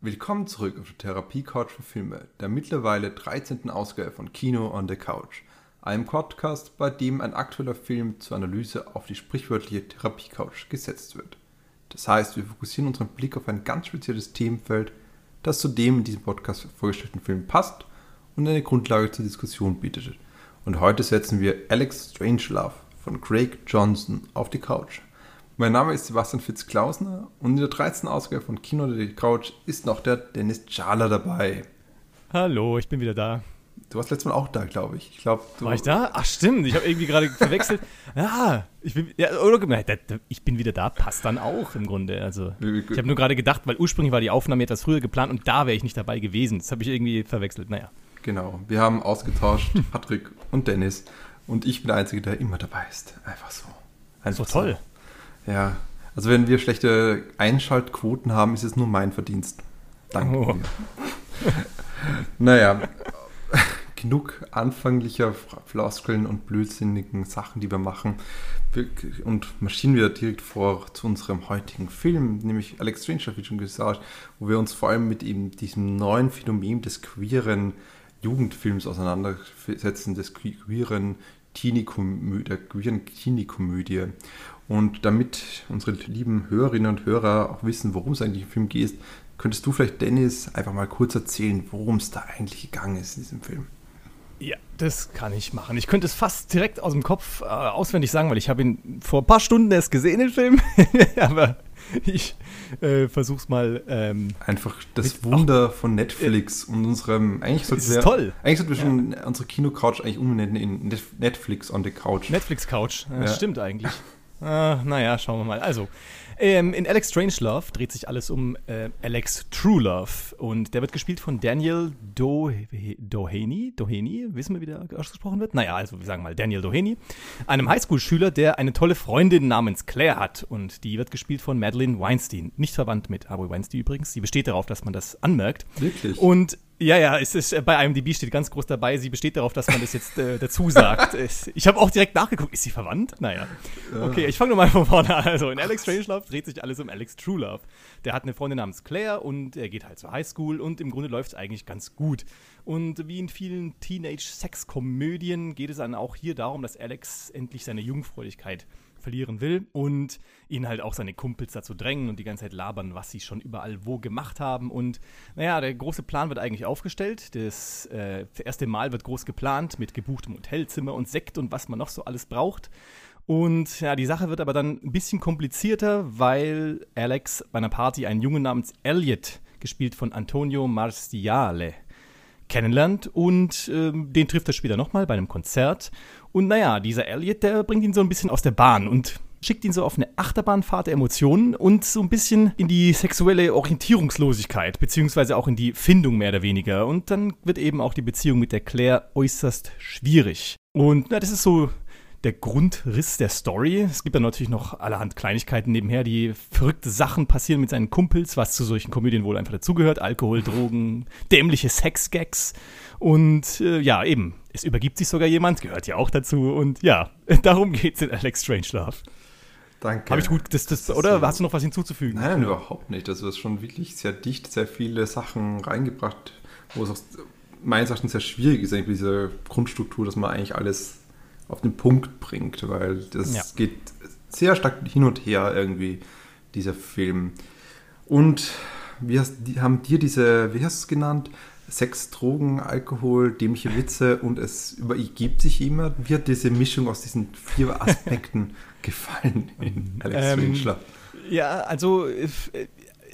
Willkommen zurück auf der Therapie-Couch für Filme, der mittlerweile 13. Ausgabe von Kino on the Couch, einem Podcast, bei dem ein aktueller Film zur Analyse auf die sprichwörtliche Therapie-Couch gesetzt wird. Das heißt, wir fokussieren unseren Blick auf ein ganz spezielles Themenfeld, das zu dem in diesem Podcast vorgestellten Film passt und eine Grundlage zur Diskussion bietet. Und heute setzen wir Alex Strangelove von Craig Johnson auf die Couch. Mein Name ist Sebastian Fitz-Klausner und in der 13. Ausgabe von Kino der Couch ist noch der Dennis Jala dabei. Hallo, ich bin wieder da. Du warst letztes Mal auch da, glaube ich. ich glaub, War ich da? Ach stimmt, ich habe irgendwie gerade verwechselt. Ja, ich bin, ja, ich bin wieder da, passt dann auch im Grunde. Also, ich habe nur gerade gedacht, weil ursprünglich war die Aufnahme etwas früher geplant und da wäre ich nicht dabei gewesen. Das habe ich irgendwie verwechselt. Naja. Genau, wir haben ausgetauscht, Patrick und Dennis. Und ich bin der Einzige, der immer dabei ist. Einfach so. Einfach so toll. Ja, also wenn wir schlechte Einschaltquoten haben, ist es nur mein Verdienst. Danke. Oh. naja, genug anfänglicher Floskeln und blödsinnigen Sachen, die wir machen. Und marschieren wir direkt vor zu unserem heutigen Film, nämlich Alex Stranger, wie schon gesagt, wo wir uns vor allem mit eben diesem neuen Phänomen des queeren Jugendfilms auseinandersetzen, des queeren Teenie-Komödie, der queeren Teenie-Komödie. Und damit unsere lieben Hörerinnen und Hörer auch wissen, worum es eigentlich im Film geht, könntest du vielleicht, Dennis, einfach mal kurz erzählen, worum es da eigentlich gegangen ist in diesem Film. Ja, das kann ich machen. Ich könnte es fast direkt aus dem Kopf äh, auswendig sagen, weil ich habe ihn vor ein paar Stunden erst gesehen, den Film. Aber ich äh, versuch's mal. Ähm, Einfach das Wunder ach, von Netflix äh, und unserem. Eigentlich sollten wir, toll. Eigentlich sollten wir schon ja. unsere Kino-Couch eigentlich umbenennen in Netflix on the Couch. Netflix-Couch, ja, ja. stimmt eigentlich. Ah, naja, schauen wir mal. Also, ähm, in Alex Strangelove dreht sich alles um äh, Alex Truelove und der wird gespielt von Daniel Do Doheny. Doheny, wissen wir, wie der ausgesprochen wird? Naja, also wir sagen mal Daniel Doheny, einem Highschool-Schüler, der eine tolle Freundin namens Claire hat und die wird gespielt von Madeline Weinstein. Nicht verwandt mit Harvey Weinstein übrigens. Sie besteht darauf, dass man das anmerkt. Wirklich? Und ja, ja, es ist, äh, bei IMDb steht ganz groß dabei, sie besteht darauf, dass man das jetzt äh, dazu sagt. ich habe auch direkt nachgeguckt, ist sie verwandt? Naja. Okay, ich fange nur mal von vorne an. Also in Alex Strangelove dreht sich alles um Alex Truelove. Der hat eine Freundin namens Claire und er geht halt zur Highschool und im Grunde läuft es eigentlich ganz gut. Und wie in vielen Teenage-Sex-Komödien geht es dann auch hier darum, dass Alex endlich seine Jungfräulichkeit verlieren will und ihn halt auch seine Kumpels dazu drängen und die ganze Zeit labern, was sie schon überall wo gemacht haben. Und naja, der große Plan wird eigentlich aufgestellt. Das äh, erste Mal wird groß geplant mit gebuchtem Hotelzimmer und Sekt und was man noch so alles braucht. Und ja, die Sache wird aber dann ein bisschen komplizierter, weil Alex bei einer Party einen Jungen namens Elliot, gespielt von Antonio Marciale, kennenlernt und äh, den trifft er später nochmal bei einem Konzert. Und naja, dieser Elliot, der bringt ihn so ein bisschen aus der Bahn und schickt ihn so auf eine Achterbahnfahrt der Emotionen und so ein bisschen in die sexuelle Orientierungslosigkeit, beziehungsweise auch in die Findung mehr oder weniger. Und dann wird eben auch die Beziehung mit der Claire äußerst schwierig. Und na, das ist so der Grundriss der Story. Es gibt dann natürlich noch allerhand Kleinigkeiten nebenher, die verrückte Sachen passieren mit seinen Kumpels, was zu solchen Komödien wohl einfach dazugehört. Alkohol, Drogen, dämliche Sexgags. Und äh, ja, eben, es übergibt sich sogar jemand, gehört ja auch dazu. Und ja, darum geht es in Alex Strangelove. Danke. Habe ich gut, das, das, das oder hast du noch was hinzuzufügen? Nein, überhaupt nicht. Also, du hast schon wirklich sehr dicht, sehr viele Sachen reingebracht, wo es auch meines Erachtens sehr schwierig ist, eigentlich diese Grundstruktur, dass man eigentlich alles auf den Punkt bringt, weil das ja. geht sehr stark hin und her irgendwie, dieser Film. Und wie hast, die, haben dir diese, wie hast du es genannt? Sex, Drogen, Alkohol, dämliche Witze und es übergibt sich jemand. Wie hat diese Mischung aus diesen vier Aspekten gefallen in Alex ähm, Ja, also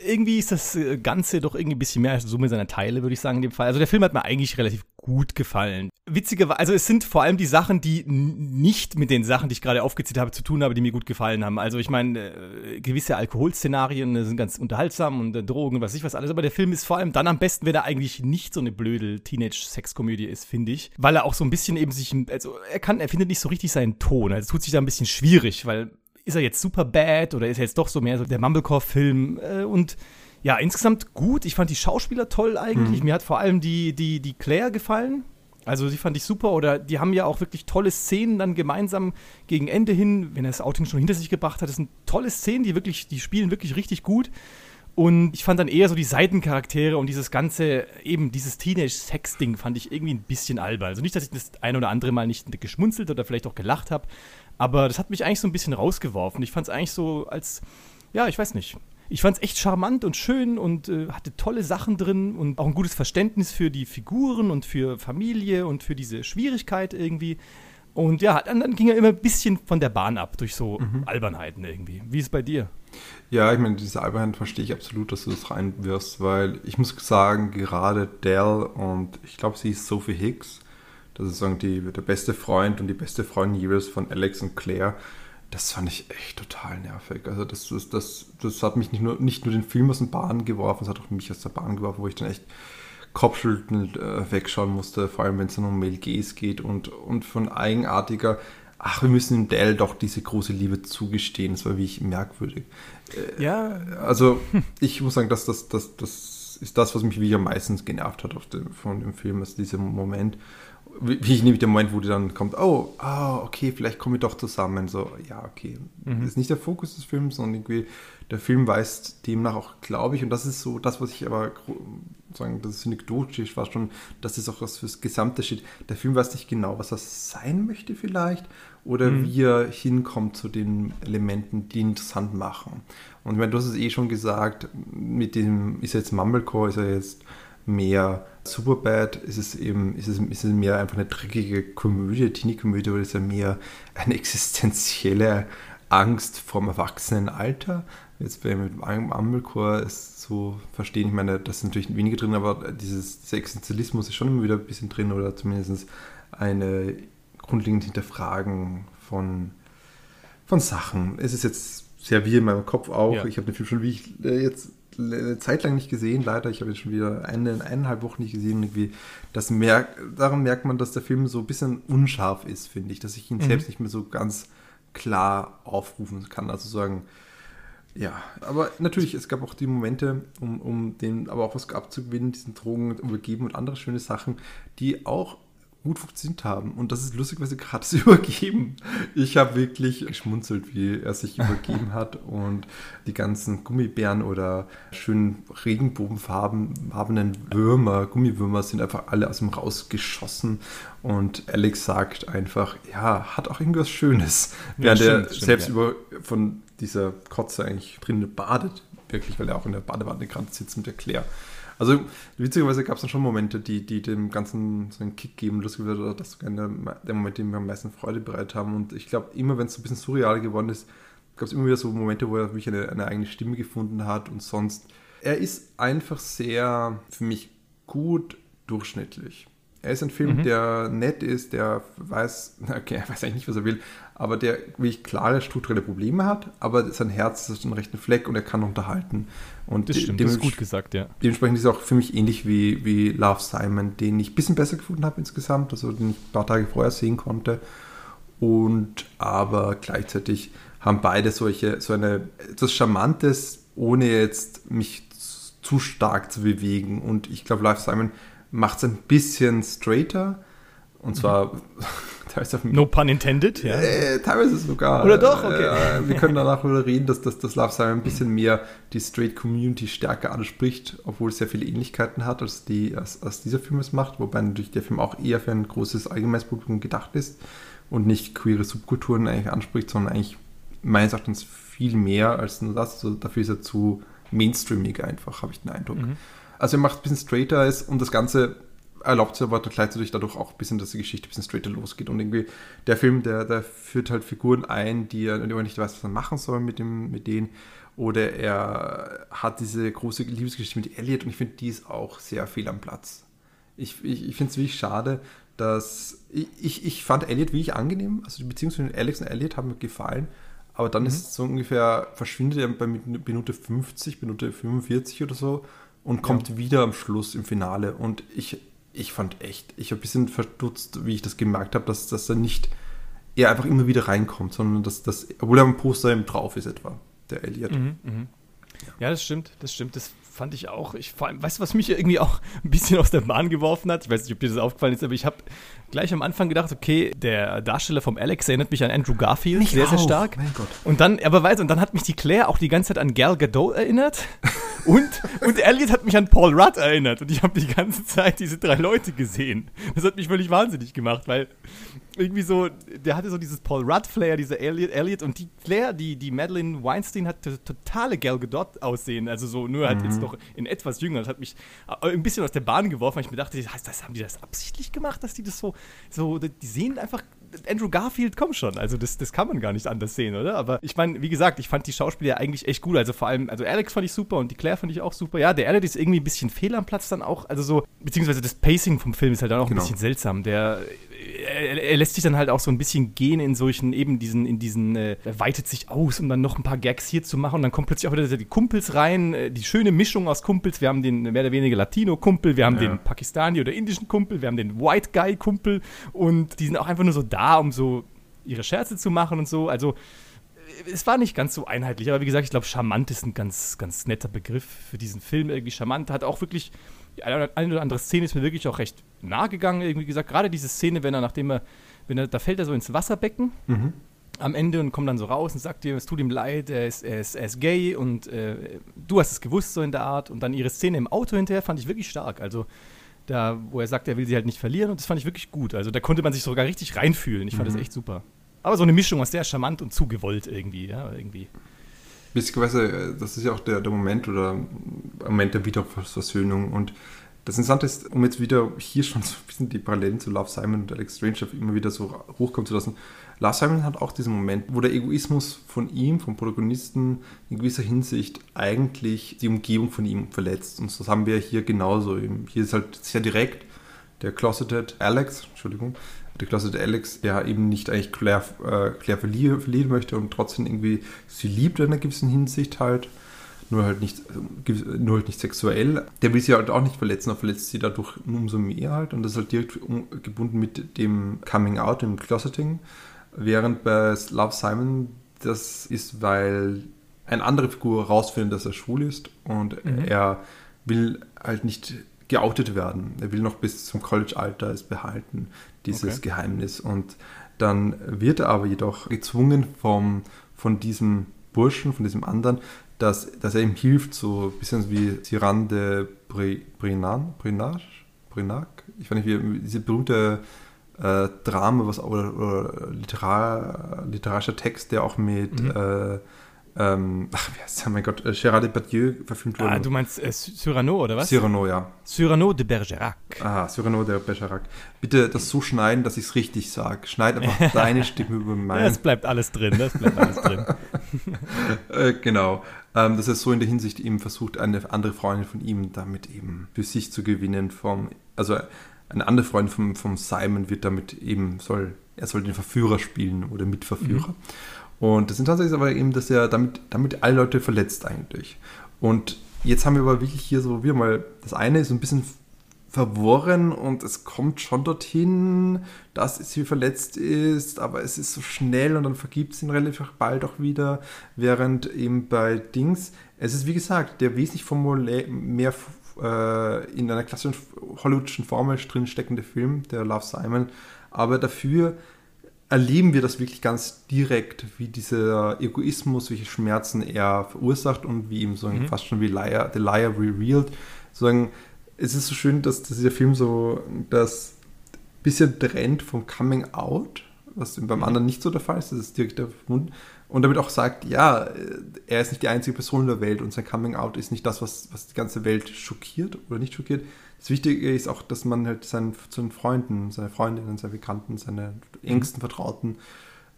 irgendwie ist das Ganze doch irgendwie ein bisschen mehr als Summe seiner Teile, würde ich sagen, in dem Fall. Also der Film hat mir eigentlich relativ gut gefallen. Witzigerweise, also es sind vor allem die Sachen, die nicht mit den Sachen, die ich gerade aufgezählt habe, zu tun haben, die mir gut gefallen haben. Also ich meine, äh, gewisse Alkoholszenarien sind ganz unterhaltsam und äh, Drogen, was ich was alles, aber der Film ist vor allem dann am besten, wenn er eigentlich nicht so eine blöde Teenage-Sexkomödie ist, finde ich. Weil er auch so ein bisschen eben sich, also er kann, er findet nicht so richtig seinen Ton. Also es tut sich da ein bisschen schwierig, weil ist er jetzt super bad oder ist er jetzt doch so mehr so der Mumblecore-Film äh, und ja, insgesamt gut. Ich fand die Schauspieler toll eigentlich. Mhm. Mir hat vor allem die, die, die Claire gefallen. Also die fand ich super oder die haben ja auch wirklich tolle Szenen dann gemeinsam gegen Ende hin, wenn er das Outing schon hinter sich gebracht hat. Das sind tolle Szenen, die wirklich, die spielen wirklich richtig gut. Und ich fand dann eher so die Seitencharaktere und dieses ganze, eben dieses Teenage-Sex-Ding fand ich irgendwie ein bisschen albern. Also nicht, dass ich das ein oder andere Mal nicht geschmunzelt oder vielleicht auch gelacht habe, aber das hat mich eigentlich so ein bisschen rausgeworfen. Ich fand es eigentlich so als, ja, ich weiß nicht. Ich fand es echt charmant und schön und äh, hatte tolle Sachen drin und auch ein gutes Verständnis für die Figuren und für Familie und für diese Schwierigkeit irgendwie. Und ja, dann, dann ging er immer ein bisschen von der Bahn ab durch so mhm. Albernheiten irgendwie. Wie ist es bei dir? Ja, ich meine, diese Albernheit verstehe ich absolut, dass du das reinwirfst, weil ich muss sagen, gerade Dell und ich glaube, sie ist Sophie Hicks, das ist sagen die, der beste Freund und die beste Freundin jeweils von Alex und Claire. Das fand ich echt total nervig. Also das, das, das, das hat mich nicht nur, nicht nur den Film aus der Bahn geworfen, es hat auch mich aus der Bahn geworfen, wo ich dann echt kopfschüttelnd äh, wegschauen musste, vor allem wenn es dann um Mel Gaze geht und, und von eigenartiger, ach, wir müssen dem Dell doch diese große Liebe zugestehen. Das war wirklich merkwürdig. Äh, ja. Also ich muss sagen, dass das, das, das ist das, was mich wirklich am meisten genervt hat auf dem, von dem Film, also dieser Moment wie ich nämlich der Moment, wo die dann kommt, oh, oh, okay, vielleicht kommen wir doch zusammen. So, ja, okay. Mhm. Das ist nicht der Fokus des Films, sondern irgendwie der Film weist demnach auch, glaube ich, und das ist so das, was ich aber sagen, das ist anekdotisch war schon, dass das auch was fürs Gesamte steht. Der Film weiß nicht genau, was das sein möchte vielleicht oder mhm. wie er hinkommt zu den Elementen, die ihn interessant machen. Und ich meine, du hast es eh schon gesagt, mit dem, ist er jetzt Mumblecore, ist er jetzt mehr Superbad ist es eben, ist es, ist es mehr einfach eine dreckige Komödie, Teenie-Komödie, oder ist es mehr eine existenzielle Angst vorm Erwachsenenalter? Jetzt bei mit Amelchor ist so verstehen, ich meine, das ist natürlich weniger drin, aber dieses, dieser Existenzialismus ist schon immer wieder ein bisschen drin oder zumindest eine grundlegend Hinterfragen von, von Sachen. Es ist jetzt sehr wie in meinem Kopf auch. Ja. Ich habe den Film schon, wie ich äh, jetzt eine Zeit lang nicht gesehen, leider. Ich habe jetzt schon wieder eine, eineinhalb Wochen nicht gesehen. Irgendwie das merk, daran merkt man, dass der Film so ein bisschen unscharf ist, finde ich, dass ich ihn mhm. selbst nicht mehr so ganz klar aufrufen kann. Also sagen, ja, aber natürlich, es gab auch die Momente, um, um den aber auch was abzugewinnen, diesen Drogen übergeben und andere schöne Sachen, die auch gut funktioniert haben. Und das ist lustigerweise gerade Übergeben. Ich habe wirklich geschmunzelt, wie er sich übergeben hat und die ganzen Gummibären oder schönen regenbogenfarbenen Würmer, Gummiwürmer sind einfach alle aus dem rausgeschossen. Und Alex sagt einfach, ja, hat auch irgendwas Schönes. Ja, während er selbst ja. über, von dieser Kotze eigentlich drin badet. Wirklich, weil er auch in der Badewanne gerade sitzt mit der Claire. Also witzigerweise gab es dann schon Momente, die, die dem Ganzen so einen Kick geben. Das war das der, der Moment, die mir am meisten Freude bereitet haben. Und ich glaube, immer wenn es so ein bisschen surreal geworden ist, gab es immer wieder so Momente, wo er wirklich eine, eine eigene Stimme gefunden hat. Und sonst, er ist einfach sehr, für mich, gut durchschnittlich. Er ist ein Film, mhm. der nett ist, der weiß, okay, er weiß eigentlich nicht, was er will, aber der wirklich klare strukturelle Probleme hat, aber sein Herz ist ein rechten Fleck und er kann unterhalten. Und das stimmt, das ist gut gesagt, ja. Dementsprechend ist es auch für mich ähnlich wie, wie Love Simon, den ich ein bisschen besser gefunden habe insgesamt, also den ich ein paar Tage vorher sehen konnte. Und aber gleichzeitig haben beide solche, so eine etwas Charmantes, ohne jetzt mich zu stark zu bewegen. Und ich glaube, Love Simon macht es ein bisschen straighter. Und zwar mhm. teilweise No pun intended, ja. Äh, teilweise sogar. Oder doch, okay. Äh, wir können danach wieder reden, dass, dass das Love Simon ein bisschen mehr die Straight Community stärker anspricht, obwohl es sehr viele Ähnlichkeiten hat, als, die, als, als dieser Film es macht, wobei natürlich der Film auch eher für ein großes allgemeines Publikum gedacht ist und nicht queere Subkulturen eigentlich anspricht, sondern eigentlich meines Erachtens viel mehr als nur das. Also dafür ist er zu mainstreamig einfach, habe ich den Eindruck. Mhm. Also er macht ein bisschen straighter ist und das Ganze erlaubt es aber gleichzeitig dadurch auch ein bisschen, dass die Geschichte ein bisschen straighter losgeht. Und irgendwie der Film, der, der führt halt Figuren ein, die er nicht weiß, was er machen soll mit, dem, mit denen. Oder er hat diese große Liebesgeschichte mit Elliot und ich finde, die ist auch sehr fehl am Platz. Ich, ich, ich finde es wirklich schade, dass ich, ich, ich fand Elliot wirklich angenehm. Also die Beziehung zwischen Alex und Elliot hat mir gefallen. Aber dann mhm. ist es so ungefähr, verschwindet er bei Minute 50, Minute 45 oder so und kommt ja. wieder am Schluss im Finale. Und ich, ich fand echt, ich habe ein bisschen verdutzt, wie ich das gemerkt habe, dass, dass er nicht, er einfach immer wieder reinkommt, sondern dass, dass obwohl er am Poster eben drauf ist etwa, der Elliot. Mhm, mh. Ja, das stimmt, das stimmt. Das fand ich auch. Ich, vor allem, weißt du, was mich irgendwie auch ein bisschen aus der Bahn geworfen hat? Ich weiß nicht, ob dir das aufgefallen ist, aber ich habe gleich am Anfang gedacht, okay, der Darsteller vom Alex erinnert mich an Andrew Garfield, mich sehr, auch. sehr stark. Mein Gott. Und dann, aber weißt und dann hat mich die Claire auch die ganze Zeit an Gal Gadot erinnert. und, und Elliot hat mich an Paul Rudd erinnert. Und ich habe die ganze Zeit diese drei Leute gesehen. Das hat mich völlig wahnsinnig gemacht, weil irgendwie so, der hatte so dieses Paul Rudd-Flair, diese Elliot, Elliot und die Claire, die, die Madeline Weinstein hat totale Gal Gadot aussehen, also so nur halt mhm. jetzt noch in etwas jünger. Das hat mich äh, ein bisschen aus der Bahn geworfen, weil ich mir dachte, das, das, haben die das absichtlich gemacht, dass die das so, so, die sehen einfach Andrew Garfield, komm schon. Also, das, das kann man gar nicht anders sehen, oder? Aber ich meine, wie gesagt, ich fand die Schauspieler eigentlich echt gut. Also, vor allem, also Alex fand ich super und die Claire fand ich auch super. Ja, der Alex ist irgendwie ein bisschen fehl am Platz dann auch. Also, so, beziehungsweise das Pacing vom Film ist halt dann auch genau. ein bisschen seltsam. Der er, er, lässt sich dann halt auch so ein bisschen gehen in solchen, eben diesen, in diesen, äh, er weitet sich aus, um dann noch ein paar Gags hier zu machen und dann kommen plötzlich auch wieder die Kumpels rein, äh, die schöne Mischung aus Kumpels. Wir haben den mehr oder weniger Latino-Kumpel, wir haben ja. den Pakistani- oder indischen Kumpel, wir haben den White Guy-Kumpel und die sind auch einfach nur so da, um so ihre Scherze zu machen und so. Also äh, es war nicht ganz so einheitlich, aber wie gesagt, ich glaube, charmant ist ein ganz, ganz netter Begriff für diesen Film. Irgendwie charmant, hat auch wirklich die eine oder andere Szene ist mir wirklich auch recht nahe gegangen. Irgendwie gesagt, gerade diese Szene, wenn er, nachdem er, wenn er, da fällt er so ins Wasserbecken. Mhm. Am Ende und kommt dann so raus und sagt dir, es tut ihm leid, er ist, er ist, er ist gay und äh, du hast es gewusst, so in der Art. Und dann ihre Szene im Auto hinterher fand ich wirklich stark. Also, da, wo er sagt, er will sie halt nicht verlieren und das fand ich wirklich gut. Also, da konnte man sich sogar richtig reinfühlen. Ich fand mhm. das echt super. Aber so eine Mischung aus sehr charmant und zugewollt irgendwie, ja, irgendwie. Witzigerweise, das ist ja auch der, der Moment oder Moment der Wiederversöhnung. Und das Interessante ist, um jetzt wieder hier schon so ein bisschen die Parallelen zu Love Simon und Alex Strange immer wieder so hochkommen zu lassen. Love Simon hat auch diesen Moment, wo der Egoismus von ihm, vom Protagonisten, in gewisser Hinsicht eigentlich die Umgebung von ihm verletzt. Und das haben wir hier genauso. Hier ist halt sehr direkt der Closeted Alex, Entschuldigung, der klassische Alex, der eben nicht eigentlich Claire, äh, Claire verlieren, verlieren möchte und trotzdem irgendwie sie liebt in einer gewissen Hinsicht halt, nur halt nicht, nur halt nicht sexuell. Der will sie halt auch nicht verletzen, aber verletzt sie dadurch umso mehr halt und das ist halt direkt gebunden mit dem Coming Out, dem Closeting. Während bei Love Simon das ist, weil eine andere Figur herausfindet, dass er schwul ist und mhm. er will halt nicht geoutet werden. Er will noch bis zum College-Alter es behalten, dieses okay. Geheimnis. Und dann wird er aber jedoch gezwungen vom, von diesem Burschen, von diesem anderen, dass, dass er ihm hilft, so ein bisschen wie Siran de Brinan, Brinage, Brinac, ich weiß nicht, wie diese berühmte äh, Drama was, oder, oder literar, literarischer Text, der auch mit mhm. äh, ähm, ach, wie heißt der, mein Gott, äh, Gérard Depardieu verfilmt wurde. Ah, du meinst äh, Cyrano, oder was? Cyrano, ja. Cyrano de Bergerac. Ah, Cyrano de Bergerac. Bitte das so schneiden, dass ich es richtig sage. Schneid einfach deine Stimme über meine. Das bleibt alles drin, das bleibt alles drin. äh, genau. Ähm, dass er so in der Hinsicht eben versucht, eine andere Freundin von ihm damit eben für sich zu gewinnen. Vom, also eine andere Freundin vom, vom Simon wird damit eben, soll, er soll den Verführer spielen oder Mitverführer. Mhm. Und das Interessante ist aber eben, dass er damit, damit alle Leute verletzt eigentlich. Und jetzt haben wir aber wirklich hier so wieder mal, das eine ist ein bisschen verworren und es kommt schon dorthin, dass sie verletzt ist, aber es ist so schnell und dann vergibt sie ihn relativ bald auch wieder, während eben bei Dings, es ist wie gesagt, der wesentlich formulär mehr äh, in einer klassischen hollywoodischen Formel drin steckende Film, der Love Simon, aber dafür erleben wir das wirklich ganz direkt, wie dieser Egoismus, welche Schmerzen er verursacht und wie ihm so mhm. fast schon wie Liar, The Liar Revealed. Sagen, es ist so schön, dass, dass dieser Film so das bisschen trennt vom Coming Out, was beim mhm. anderen nicht so der Fall ist, das ist direkt der verbunden. Und damit auch sagt, ja, er ist nicht die einzige Person in der Welt und sein Coming Out ist nicht das, was, was die ganze Welt schockiert oder nicht schockiert, das Wichtige ist auch, dass man halt seinen, seinen Freunden, seine Freundinnen, seine Bekannten, seine engsten Vertrauten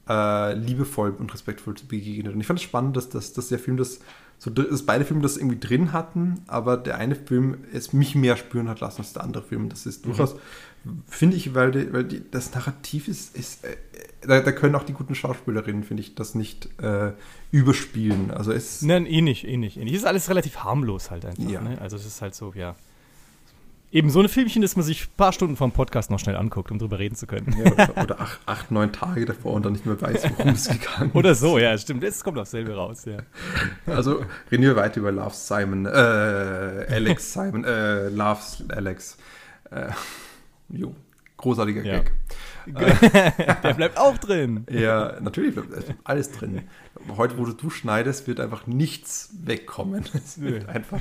äh, liebevoll und respektvoll begegnet. Und ich fand es spannend, dass, dass, dass der Film das so dass beide Filme das irgendwie drin hatten, aber der eine Film es mich mehr spüren hat lassen als der andere Film. Das ist mhm. durchaus, finde ich, weil, die, weil die, das Narrativ ist, ist äh, da, da, können auch die guten Schauspielerinnen, finde ich, das nicht äh, überspielen. Also es Nein, eh nicht, eh nicht, eh nicht. Es ist alles relativ harmlos halt einfach. Ja. Ne? Also es ist halt so, ja eben so ein Filmchen, das man sich ein paar Stunden vom Podcast noch schnell anguckt, um drüber reden zu können. Ja, oder, oder acht, acht, neun Tage davor und dann nicht mehr weiß, worum es gegangen ist. Oder so, ja, stimmt. Es kommt aufs selbe raus, ja. Also reden wir weiter über Love Simon, äh, Alex Simon, äh, Loves Alex. Äh, jo, großartiger ja. Gag. Der bleibt auch drin. Ja, natürlich bleibt alles drin. Heute, wo du, du schneidest, wird einfach nichts wegkommen. Es wird einfach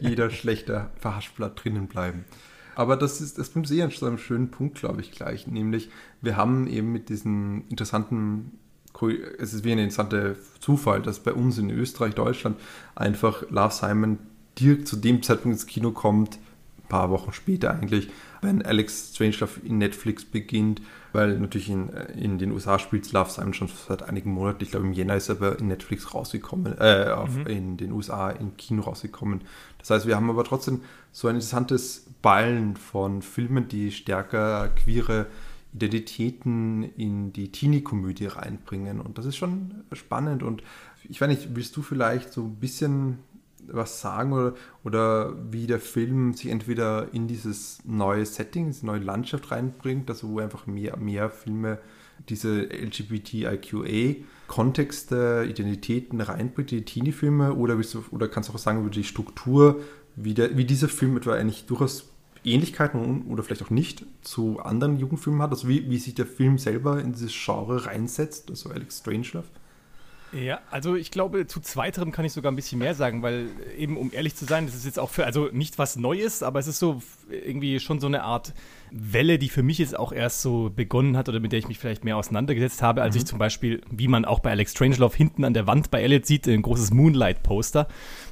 jeder schlechte Verhaschblatt drinnen bleiben. Aber das ist, das bringt sehr zu einem schönen Punkt, glaube ich, gleich. Nämlich, wir haben eben mit diesen interessanten, es ist wie ein interessanter Zufall, dass bei uns in Österreich, Deutschland einfach Love Simon direkt zu dem Zeitpunkt ins Kino kommt, paar Wochen später eigentlich, wenn Alex Strangelove in Netflix beginnt, weil natürlich in, äh, in den USA spielt Love Simon schon seit einigen Monaten. Ich glaube, im Jänner ist er aber in Netflix rausgekommen, äh, auf, mhm. in den USA im Kino rausgekommen. Das heißt, wir haben aber trotzdem so ein interessantes Ballen von Filmen, die stärker queere Identitäten in die Teenie-Komödie reinbringen. Und das ist schon spannend. Und ich weiß nicht, willst du vielleicht so ein bisschen was sagen oder, oder wie der Film sich entweder in dieses neue Setting, diese neue Landschaft reinbringt, also wo einfach mehr, mehr Filme diese LGBTIQA-Kontexte, Identitäten reinbringt, die Teenie-Filme, oder, oder kannst du auch sagen über die Struktur, wie, der, wie dieser Film etwa eigentlich durchaus Ähnlichkeiten oder vielleicht auch nicht zu anderen Jugendfilmen hat, also wie, wie sich der Film selber in dieses Genre reinsetzt, also Alex Strangelove? Ja, also ich glaube, zu zweiterem kann ich sogar ein bisschen mehr sagen, weil eben, um ehrlich zu sein, das ist jetzt auch für, also nicht was Neues, aber es ist so irgendwie schon so eine Art Welle, die für mich jetzt auch erst so begonnen hat oder mit der ich mich vielleicht mehr auseinandergesetzt habe, als mhm. ich zum Beispiel, wie man auch bei Alex Strangelove hinten an der Wand bei Elliot sieht, ein großes Moonlight-Poster.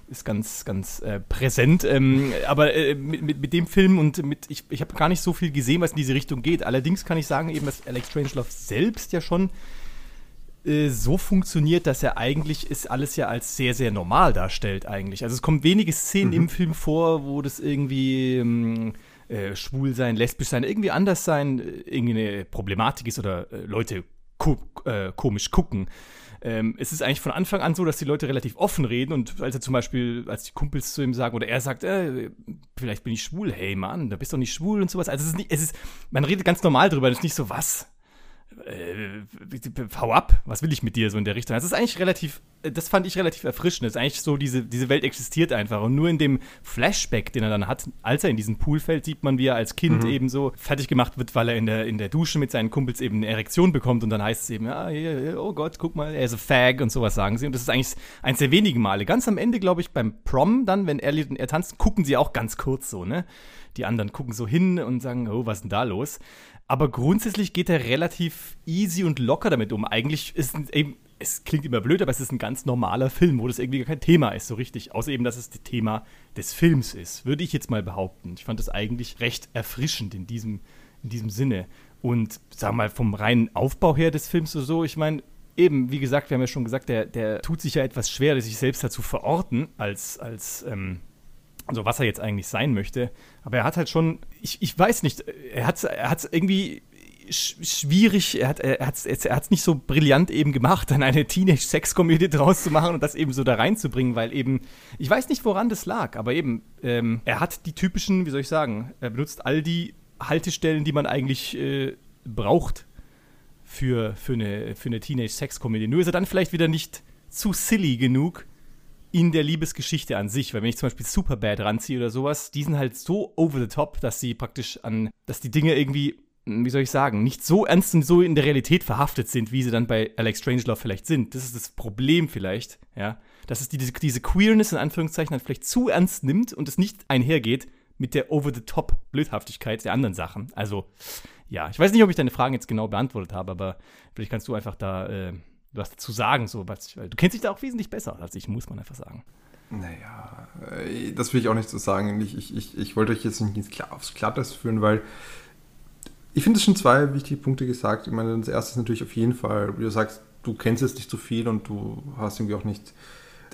Ist ganz, ganz äh, präsent. Ähm, aber äh, mit, mit, mit, dem Film und mit, ich, ich habe gar nicht so viel gesehen, was in diese Richtung geht. Allerdings kann ich sagen, eben, dass Alex Strangelove selbst ja schon äh, so funktioniert, dass er eigentlich ist alles ja als sehr, sehr normal darstellt eigentlich. Also es kommen wenige Szenen mhm. im Film vor, wo das irgendwie ähm, äh, schwul sein, lesbisch sein, irgendwie anders sein, äh, irgendwie eine Problematik ist oder äh, Leute ko äh, komisch gucken. Ähm, es ist eigentlich von Anfang an so, dass die Leute relativ offen reden und als er zum Beispiel, als die Kumpels zu ihm sagen oder er sagt, äh, vielleicht bin ich schwul, hey Mann, da bist du doch nicht schwul und sowas. Also es ist nicht, es ist, man redet ganz normal drüber, es ist nicht so, was? Äh, hau ab, was will ich mit dir so in der Richtung. Das ist eigentlich relativ, das fand ich relativ erfrischend. Das ist eigentlich so, diese, diese Welt existiert einfach. Und nur in dem Flashback, den er dann hat, als er in diesen Pool fällt, sieht man, wie er als Kind mhm. eben so fertig gemacht wird, weil er in der, in der Dusche mit seinen Kumpels eben eine Erektion bekommt. Und dann heißt es eben, ja, oh Gott, guck mal, er ist ein Fag und sowas sagen sie. Und das ist eigentlich eins der wenigen Male. Ganz am Ende, glaube ich, beim Prom dann, wenn Elliot und er tanzen, gucken sie auch ganz kurz so, ne? Die anderen gucken so hin und sagen, oh, was ist denn da los? Aber grundsätzlich geht er relativ easy und locker damit um. Eigentlich ist es eben, es klingt immer blöd, aber es ist ein ganz normaler Film, wo das irgendwie gar kein Thema ist, so richtig. Außer eben, dass es das Thema des Films ist, würde ich jetzt mal behaupten. Ich fand das eigentlich recht erfrischend in diesem, in diesem Sinne. Und sag mal, vom reinen Aufbau her des Films oder so, ich meine, eben, wie gesagt, wir haben ja schon gesagt, der, der tut sich ja etwas schwer, sich selbst dazu verorten, als, als ähm, also was er jetzt eigentlich sein möchte. Aber er hat halt schon, ich, ich weiß nicht, er hat es er irgendwie schwierig, er hat es er hat's, er hat's nicht so brillant eben gemacht, dann eine Teenage-Sex-Komödie draus zu machen und das eben so da reinzubringen, weil eben, ich weiß nicht, woran das lag, aber eben, ähm, er hat die typischen, wie soll ich sagen, er benutzt all die Haltestellen, die man eigentlich äh, braucht für, für eine, für eine Teenage-Sex-Komödie. Nur ist er dann vielleicht wieder nicht zu silly genug, in der Liebesgeschichte an sich. Weil wenn ich zum Beispiel Superbad ranziehe oder sowas, die sind halt so over the top, dass sie praktisch an, dass die Dinge irgendwie, wie soll ich sagen, nicht so ernst und so in der Realität verhaftet sind, wie sie dann bei Alex Strangelove vielleicht sind. Das ist das Problem vielleicht, ja. Dass es die, diese, Queerness in Anführungszeichen dann vielleicht zu ernst nimmt und es nicht einhergeht mit der over-the-top-Blödhaftigkeit der anderen Sachen. Also, ja, ich weiß nicht, ob ich deine Fragen jetzt genau beantwortet habe, aber vielleicht kannst du einfach da äh, was dazu sagen. So, was, du kennst dich da auch wesentlich besser als ich, muss man einfach sagen. Naja, äh, das will ich auch nicht so sagen. Ich, ich, ich, ich wollte euch jetzt nicht aufs Glattes führen, weil Ich finde es schon zwei wichtige Punkte gesagt. Ich meine, das erste ist natürlich auf jeden Fall, wie du sagst, du kennst jetzt nicht so viel und du hast irgendwie auch nicht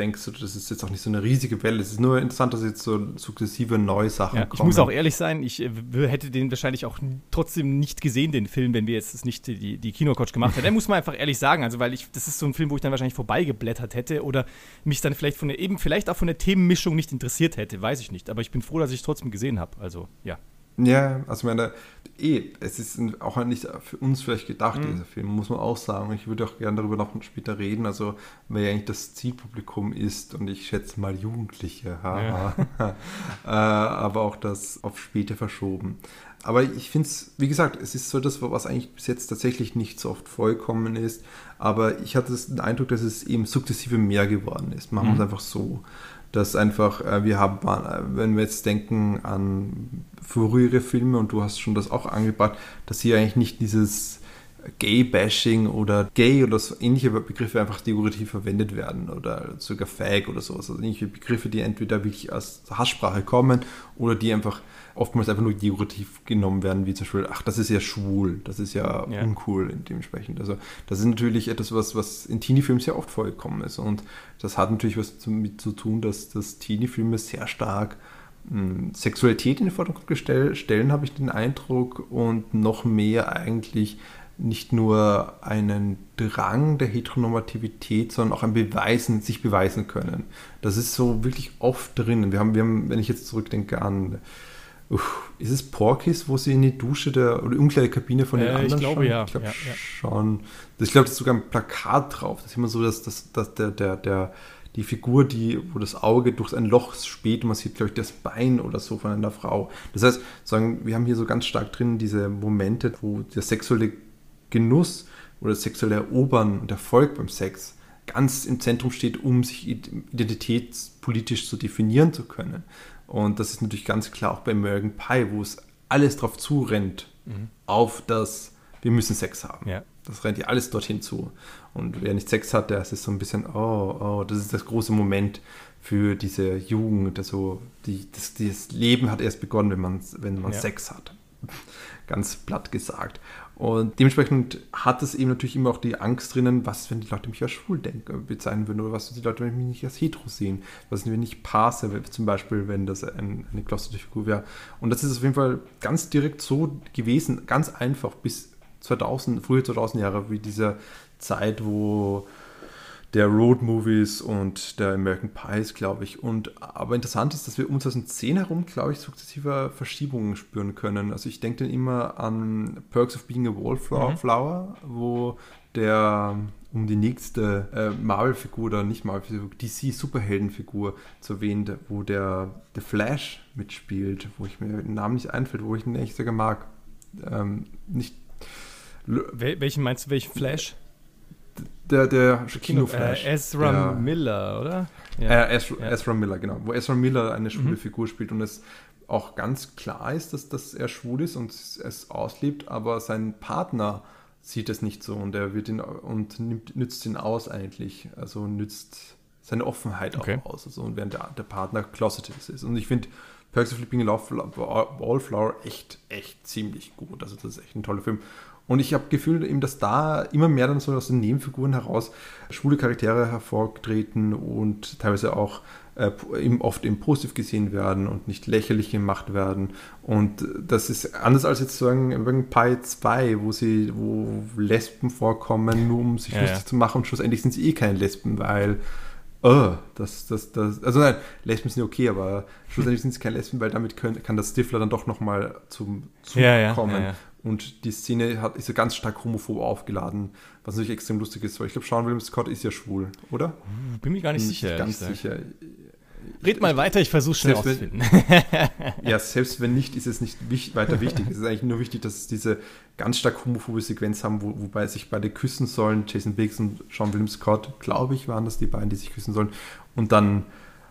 denkst du, das ist jetzt auch nicht so eine riesige Welle. Es ist nur interessant, dass jetzt so sukzessive neue Sachen ja, kommen. Ich muss auch ehrlich sein, ich äh, hätte den wahrscheinlich auch trotzdem nicht gesehen, den Film, wenn wir jetzt nicht die, die Kinocoach gemacht hätten. Den muss man einfach ehrlich sagen. Also, weil ich, das ist so ein Film, wo ich dann wahrscheinlich vorbeigeblättert hätte oder mich dann vielleicht von der, eben vielleicht auch von der Themenmischung nicht interessiert hätte, weiß ich nicht. Aber ich bin froh, dass ich es trotzdem gesehen habe. Also, ja. Ja, also meine, eh, es ist auch nicht für uns vielleicht gedacht, mhm. dieser Film, muss man auch sagen. Ich würde auch gerne darüber noch später reden, also wer eigentlich das Zielpublikum ist und ich schätze mal Jugendliche, ja. äh, aber auch das auf später verschoben. Aber ich finde es, wie gesagt, es ist so das, was eigentlich bis jetzt tatsächlich nicht so oft vollkommen ist. Aber ich hatte den Eindruck, dass es eben sukzessive mehr geworden ist. Machen wir mhm. es einfach so dass einfach, äh, wir haben, äh, wenn wir jetzt denken an frühere Filme und du hast schon das auch angebracht, dass hier eigentlich nicht dieses Gay-Bashing oder Gay oder so ähnliche Begriffe einfach dekorativ verwendet werden oder sogar Fag oder sowas. Also ähnliche Begriffe, die entweder wirklich aus Hasssprache kommen oder die einfach oftmals einfach nur dekorativ genommen werden, wie zum Beispiel, ach, das ist ja schwul, das ist ja, ja. uncool dementsprechend. Also das ist natürlich etwas, was, was in Teenie-Filmen sehr oft vorgekommen ist und das hat natürlich was damit zu tun, dass, dass Teenie-Filme sehr stark mh, hm, Sexualität in den Vordergrund gestell, stellen, habe ich den Eindruck, und noch mehr eigentlich nicht nur einen Drang der Heteronormativität, sondern auch ein Beweisen, sich beweisen können. Das ist so wirklich oft drin. Wir haben, wir haben wenn ich jetzt zurückdenke an Uff, ist es Porkis, wo sie in die Dusche der oder Umkleidekabine von den äh, anderen ich glaube, schauen? Ja. Ich glaube ja, ja. schon. Ich glaube, da ist sogar ein Plakat drauf. Das ist immer so, dass, dass, dass der, der, der, die Figur, die, wo das Auge durch ein Loch späht und man sieht, glaube ich, das Bein oder so von einer Frau. Das heißt, sagen, wir haben hier so ganz stark drin diese Momente, wo der sexuelle Genuss oder das sexuelle Erobern und Erfolg beim Sex ganz im Zentrum steht, um sich identitätspolitisch zu definieren zu können. Und das ist natürlich ganz klar auch bei American Pie, wo es alles drauf zurennt, mhm. auf das, wir müssen Sex haben. Ja. Das rennt ja alles dorthin zu. Und wer nicht Sex hat, der ist so ein bisschen, oh, oh, das ist das große Moment für diese Jugend. Also die, das, das Leben hat erst begonnen, wenn man, wenn man ja. Sex hat. Ganz platt gesagt. Und dementsprechend hat es eben natürlich immer auch die Angst drinnen, was, wenn die Leute mich als schwul denken, bezeichnen würden, oder was, wenn die Leute mich nicht als hetero sehen, was, wenn ich passe, zum Beispiel, wenn das ein, eine Klosterfigur wäre. Und das ist auf jeden Fall ganz direkt so gewesen, ganz einfach, bis 2000, frühe 2000 Jahre, wie diese Zeit, wo der Road Movies und der American Pies, glaube ich. Und aber interessant ist, dass wir um 2010 herum, glaube ich, sukzessive Verschiebungen spüren können. Also ich denke dann immer an Perks of Being a Wallflower, mhm. wo der um die nächste äh, Marvel-Figur oder nicht Marvel-Figur, DC-Superhelden-Figur zu erwähnen, wo der The Flash mitspielt, wo ich mir den Namen nicht einfällt, wo ich ihn echt sogar mag. Ähm, nicht. Wel welchen meinst du, welchen Flash? Der, der Kinoflash. Äh, Ezra der, Miller, oder? Ja. Äh, Ezra, ja. Ezra, Miller, genau. Wo Ezra Miller eine schwule mhm. Figur spielt und es auch ganz klar ist, dass, dass er schwul ist und es auslebt, aber sein Partner sieht es nicht so und er wird ihn und nimmt, nützt ihn aus eigentlich. Also nützt seine Offenheit okay. auch aus. Also, und während der, der Partner closeted ist. Und ich finde Perks of Flipping Wallflower echt, echt ziemlich gut. Also das ist echt ein toller Film. Und ich habe Gefühl, eben, dass da immer mehr dann so aus den Nebenfiguren heraus schwule Charaktere hervortreten und teilweise auch äh, eben oft eben positiv gesehen werden und nicht lächerlich gemacht werden. Und das ist anders als jetzt sagen in Pi 2, wo sie, wo Lesben vorkommen, nur um sich ja, lustig ja. zu machen und schlussendlich sind sie eh keine Lesben, weil oh, das, das, das, also nein, Lesben sind okay, aber schlussendlich sind sie keine Lesben, weil damit können, kann das Stifler dann doch nochmal zum Zug ja, kommen. Ja, und die Szene hat, ist ja ganz stark homophob aufgeladen, was natürlich extrem lustig ist, weil ich glaube, Sean William Scott ist ja schwul, oder? Uh, bin mir gar nicht sicher. Ganz sicher. Red mal weiter, ich versuche schnell rauszufinden. ja, selbst wenn nicht, ist es nicht wich weiter wichtig. es ist eigentlich nur wichtig, dass es diese ganz stark homophobe Sequenz haben, wo, wobei sich beide küssen sollen. Jason Biggs und Sean William Scott, glaube ich, waren das die beiden, die sich küssen sollen. Und dann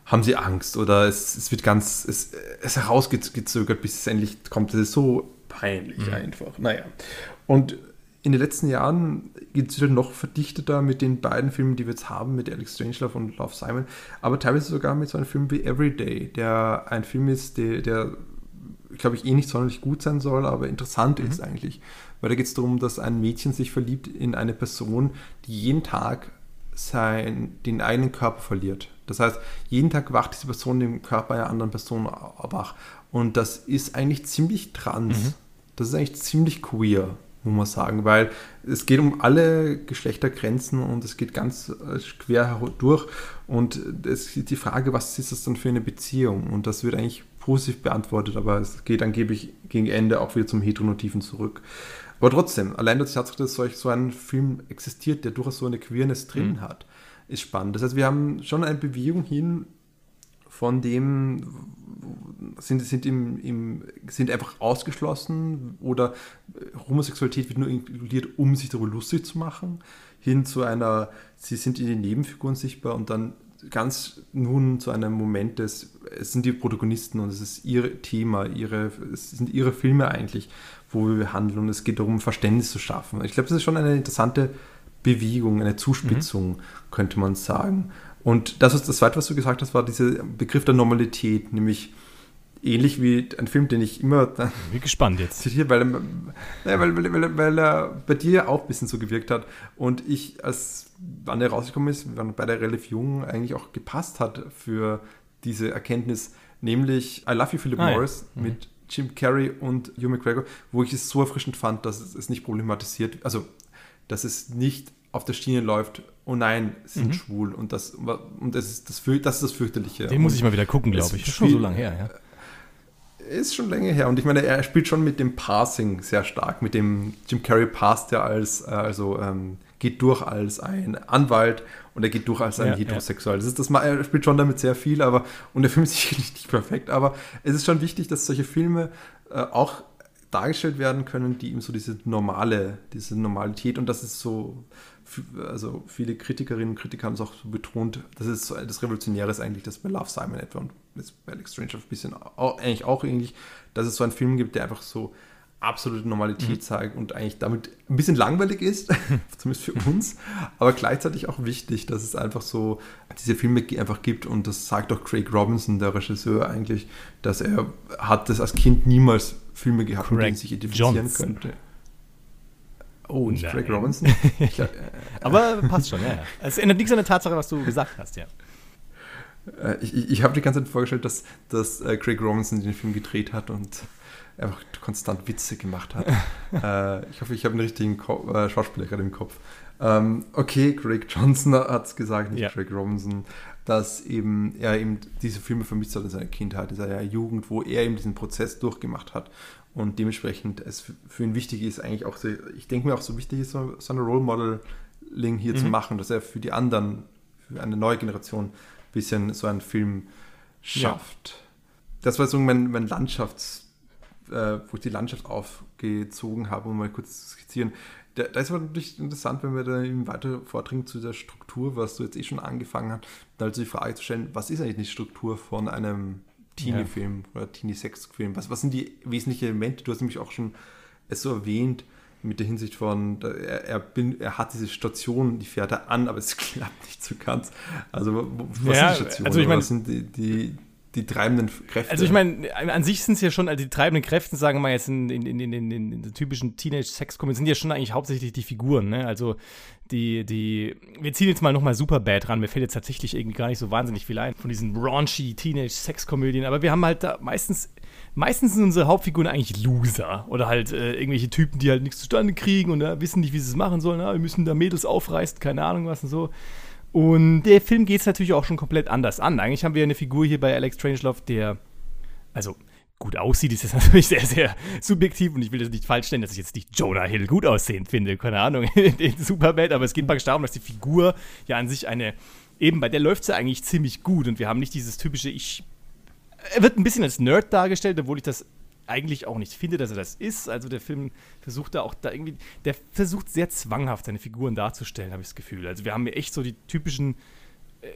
haben sie Angst oder es, es wird ganz, es, es herausgezögert, bis es endlich kommt. Es ist so peinlich mhm. einfach. Naja. Und in den letzten Jahren geht es wieder noch verdichteter mit den beiden Filmen, die wir jetzt haben, mit Alex Strangelove und Love Simon, aber teilweise sogar mit so einem Film wie Everyday, der ein Film ist, der, der glaube ich, eh nicht sonderlich gut sein soll, aber interessant mhm. ist eigentlich. Weil da geht es darum, dass ein Mädchen sich verliebt in eine Person, die jeden Tag sein, den eigenen Körper verliert. Das heißt, jeden Tag wacht diese Person im Körper einer anderen Person wach. Und das ist eigentlich ziemlich trans. Mhm. Das ist eigentlich ziemlich queer, muss man sagen, weil es geht um alle Geschlechtergrenzen und es geht ganz äh, quer durch. Und es ist die Frage, was ist das dann für eine Beziehung? Und das wird eigentlich positiv beantwortet, aber es geht angeblich gegen Ende auch wieder zum Heteronotiven zurück. Aber trotzdem, allein durch die Tatsache, dass solch so ein Film existiert, der durchaus so eine Queerness drin mhm. hat, ist spannend. Das heißt, wir haben schon eine Bewegung hin von dem, sind, sind, im, im, sind einfach ausgeschlossen oder Homosexualität wird nur inkludiert, um sich darüber lustig zu machen, hin zu einer, sie sind in den Nebenfiguren sichtbar und dann ganz nun zu einem Moment des, es sind die Protagonisten und es ist ihr Thema, ihre, es sind ihre Filme eigentlich, wo wir handeln und es geht darum, Verständnis zu schaffen. Ich glaube, das ist schon eine interessante Bewegung, eine Zuspitzung, mhm. Könnte man sagen. Und das ist das Zweite, was du gesagt hast, war dieser Begriff der Normalität, nämlich ähnlich wie ein Film, den ich immer. Wie gespannt jetzt. Zitiere, weil, weil, weil, weil, weil er bei dir auch ein bisschen so gewirkt hat und ich, als wann er rausgekommen ist, wir waren beide relativ jung, eigentlich auch gepasst hat für diese Erkenntnis, nämlich I Love You, Philip ah, Morris ja. mhm. mit Jim Carrey und Hugh McGregor, wo ich es so erfrischend fand, dass es, es nicht problematisiert, also dass es nicht auf der Schiene läuft, oh nein, sind mhm. schwul und das und das ist das, das, ist das fürchterliche. Den muss ich mal wieder gucken, glaube ich. Ist schon so lange her, ja ist schon länger her. Und ich meine, er spielt schon mit dem Passing sehr stark. Mit dem Jim Carrey passt ja als, äh, also ähm, geht durch als ein Anwalt und er geht durch als ein ja, Heterosexuell. Ja. Das ist das, er spielt schon damit sehr viel, aber und der Film ist sicherlich nicht perfekt, aber es ist schon wichtig, dass solche Filme äh, auch dargestellt werden können, die ihm so diese normale, diese Normalität und das ist so, also viele Kritikerinnen und Kritiker haben es auch so betont, das ist so das Revolutionäre ist eigentlich das bei Love Simon etwa und bei Alex Strange ein bisschen auch, eigentlich auch ähnlich, dass es so einen Film gibt, der einfach so absolute Normalität mhm. zeigt und eigentlich damit ein bisschen langweilig ist, zumindest für uns, aber gleichzeitig auch wichtig, dass es einfach so diese Filme einfach gibt und das sagt auch Craig Robinson, der Regisseur eigentlich, dass er hat das als Kind niemals Filme gehabt, Craig mit denen sich identifizieren Johnson. könnte. Oh, nicht Nein. Craig Robinson? ich, äh, aber passt schon, ja, ja. Es ändert nichts an der Tatsache, was du gesagt hast, ja. Äh, ich, ich, ich habe die ganze Zeit vorgestellt, dass, dass äh, Craig Robinson den Film gedreht hat und einfach konstant Witze gemacht hat. äh, ich hoffe, ich habe einen richtigen Ko äh, Schauspieler gerade im Kopf. Ähm, okay, Craig Johnson hat es gesagt, nicht ja. Craig Robinson, dass eben er eben diese Filme vermisst hat in seiner Kindheit, in seiner Jugend, wo er eben diesen Prozess durchgemacht hat und dementsprechend es für ihn wichtig ist, eigentlich auch, so, ich denke mir auch so wichtig ist, so, so eine Role Modeling hier mhm. zu machen, dass er für die anderen, für eine neue Generation ein bisschen so einen Film schafft. Ja. Das war so mein, mein Landschafts- äh, wo ich die Landschaft aufgezogen habe, um mal kurz zu skizzieren. Da, da ist aber natürlich interessant, wenn wir da eben weiter vordringen zu der Struktur, was du jetzt eh schon angefangen hast, da also die Frage zu stellen, was ist eigentlich die Struktur von einem Teenie-Film ja. oder Teenie-Sex-Film? Was, was sind die wesentlichen Elemente? Du hast nämlich auch schon es so erwähnt, mit der Hinsicht von, er, er, bin, er, hat diese Station, die fährt er an, aber es klappt nicht so ganz. Also, was ja, sind die Stationen? Also ich mein, was sind die, die, die treibenden Kräfte. Also ich meine, an sich sind es ja schon, also die treibenden Kräfte, sagen wir mal jetzt in, in, in, in, in, den typischen Teenage-Sex-Comedy, sind ja schon eigentlich hauptsächlich die Figuren, ne? Also die, die, wir ziehen jetzt mal nochmal Superbad ran, mir fällt jetzt tatsächlich irgendwie gar nicht so wahnsinnig viel ein von diesen raunchy Teenage-Sex-Komödien, aber wir haben halt da meistens, meistens sind unsere Hauptfiguren eigentlich Loser oder halt äh, irgendwelche Typen, die halt nichts zustande kriegen und äh, wissen nicht, wie sie es machen sollen, na, wir müssen da Mädels aufreißen, keine Ahnung was und so. Und der Film geht es natürlich auch schon komplett anders an. Eigentlich haben wir eine Figur hier bei Alex Strangelove, der, also gut aussieht, ist jetzt natürlich sehr, sehr subjektiv und ich will das nicht falsch stellen, dass ich jetzt nicht Jonah Hill gut aussehend finde, keine Ahnung, in Superbad, aber es geht praktisch darum, dass die Figur ja an sich eine, eben bei der läuft sie ja eigentlich ziemlich gut und wir haben nicht dieses typische, ich, er wird ein bisschen als Nerd dargestellt, obwohl ich das eigentlich auch nicht finde, dass er das ist. Also der Film versucht da auch da irgendwie, der versucht sehr zwanghaft seine Figuren darzustellen, habe ich das Gefühl. Also wir haben hier echt so die typischen, äh,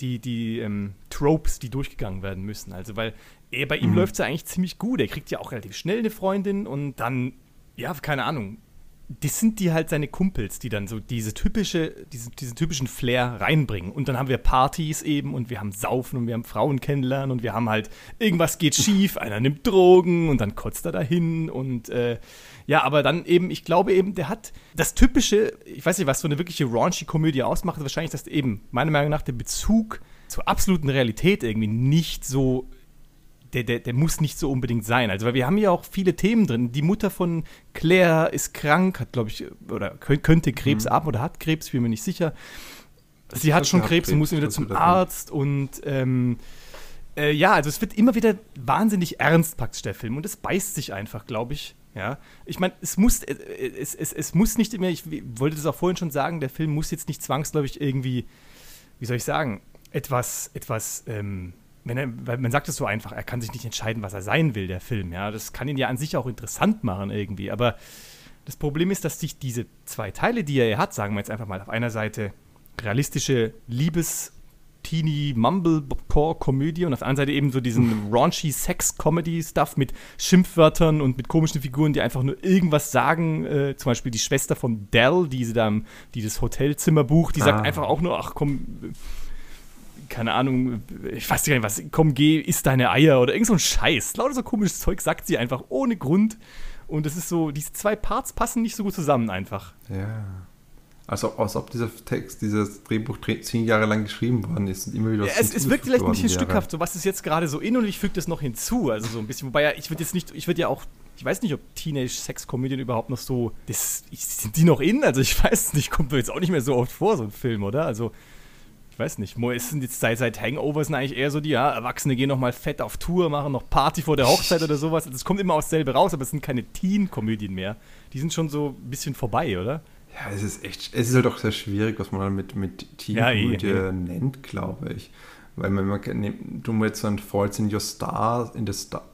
die, die ähm, Tropes, die durchgegangen werden müssen. Also weil er, bei ihm mhm. läuft es ja eigentlich ziemlich gut. Er kriegt ja auch relativ schnell eine Freundin und dann, ja, keine Ahnung, das sind die halt seine Kumpels, die dann so diese typische, diesen, diesen typischen Flair reinbringen. Und dann haben wir Partys eben und wir haben Saufen und wir haben Frauen kennenlernen und wir haben halt, irgendwas geht schief, einer nimmt Drogen und dann kotzt er dahin und äh, ja, aber dann eben, ich glaube eben, der hat das typische, ich weiß nicht, was so eine wirkliche raunchy Komödie ausmacht, wahrscheinlich, dass eben, meiner Meinung nach, der Bezug zur absoluten Realität irgendwie nicht so der, der, der muss nicht so unbedingt sein. Also, weil wir haben ja auch viele Themen drin. Die Mutter von Claire ist krank, hat, glaube ich, oder könnte Krebs mhm. haben oder hat Krebs, bin mir nicht sicher. Sie hat schon Krebs, und muss wieder zum Arzt und ähm, äh, ja, also es wird immer wieder wahnsinnig ernst praktisch der Film und es beißt sich einfach, glaube ich. Ja, ich meine, es muss, äh, es, es, es muss nicht immer, ich wollte das auch vorhin schon sagen, der Film muss jetzt nicht zwangsläufig irgendwie, wie soll ich sagen, etwas, etwas, ähm, wenn er, weil man sagt es so einfach, er kann sich nicht entscheiden, was er sein will, der Film. Ja, das kann ihn ja an sich auch interessant machen irgendwie. Aber das Problem ist, dass sich diese zwei Teile, die er hat, sagen wir jetzt einfach mal, auf einer Seite realistische Liebes- Teeny Mumblecore-Komödie und auf der anderen Seite eben so diesen raunchy Sex-Comedy-Stuff mit Schimpfwörtern und mit komischen Figuren, die einfach nur irgendwas sagen. Äh, zum Beispiel die Schwester von Dell, die, sie da, die das Hotelzimmer bucht, die ah. sagt einfach auch nur, ach komm, keine Ahnung, ich weiß gar nicht was, komm, geh, isst deine Eier oder irgend so ein Scheiß. Lauter so komisches Zeug sagt sie einfach ohne Grund. Und es ist so, diese zwei Parts passen nicht so gut zusammen einfach. Ja. Also als ob dieser Text, dieses Drehbuch zehn Jahre lang geschrieben worden ist und immer wieder ja, Es, es wirkt vielleicht ein bisschen wäre. stückhaft, so was ist jetzt gerade so in und ich füge das noch hinzu. Also so ein bisschen, wobei ja, ich würde jetzt nicht, ich würde ja auch, ich weiß nicht, ob Teenage-Sex-Komödien überhaupt noch so, das, sind die noch in? Also ich weiß nicht, kommt jetzt auch nicht mehr so oft vor, so ein Film, oder? Also ich weiß nicht, es sind jetzt seit, seit Hangovers sind eigentlich eher so die, ja, Erwachsene gehen noch mal fett auf Tour, machen noch Party vor der Hochzeit oder sowas. Also es kommt immer aus selbe raus, aber es sind keine Teen-Komödien mehr. Die sind schon so ein bisschen vorbei, oder? Ja, es ist echt, es ist halt auch sehr schwierig, was man dann mit, mit Teen-Komödie ja, eh, nennt, glaube ich. Weil man, man du jetzt so ein Falls in Your Star, in the Star,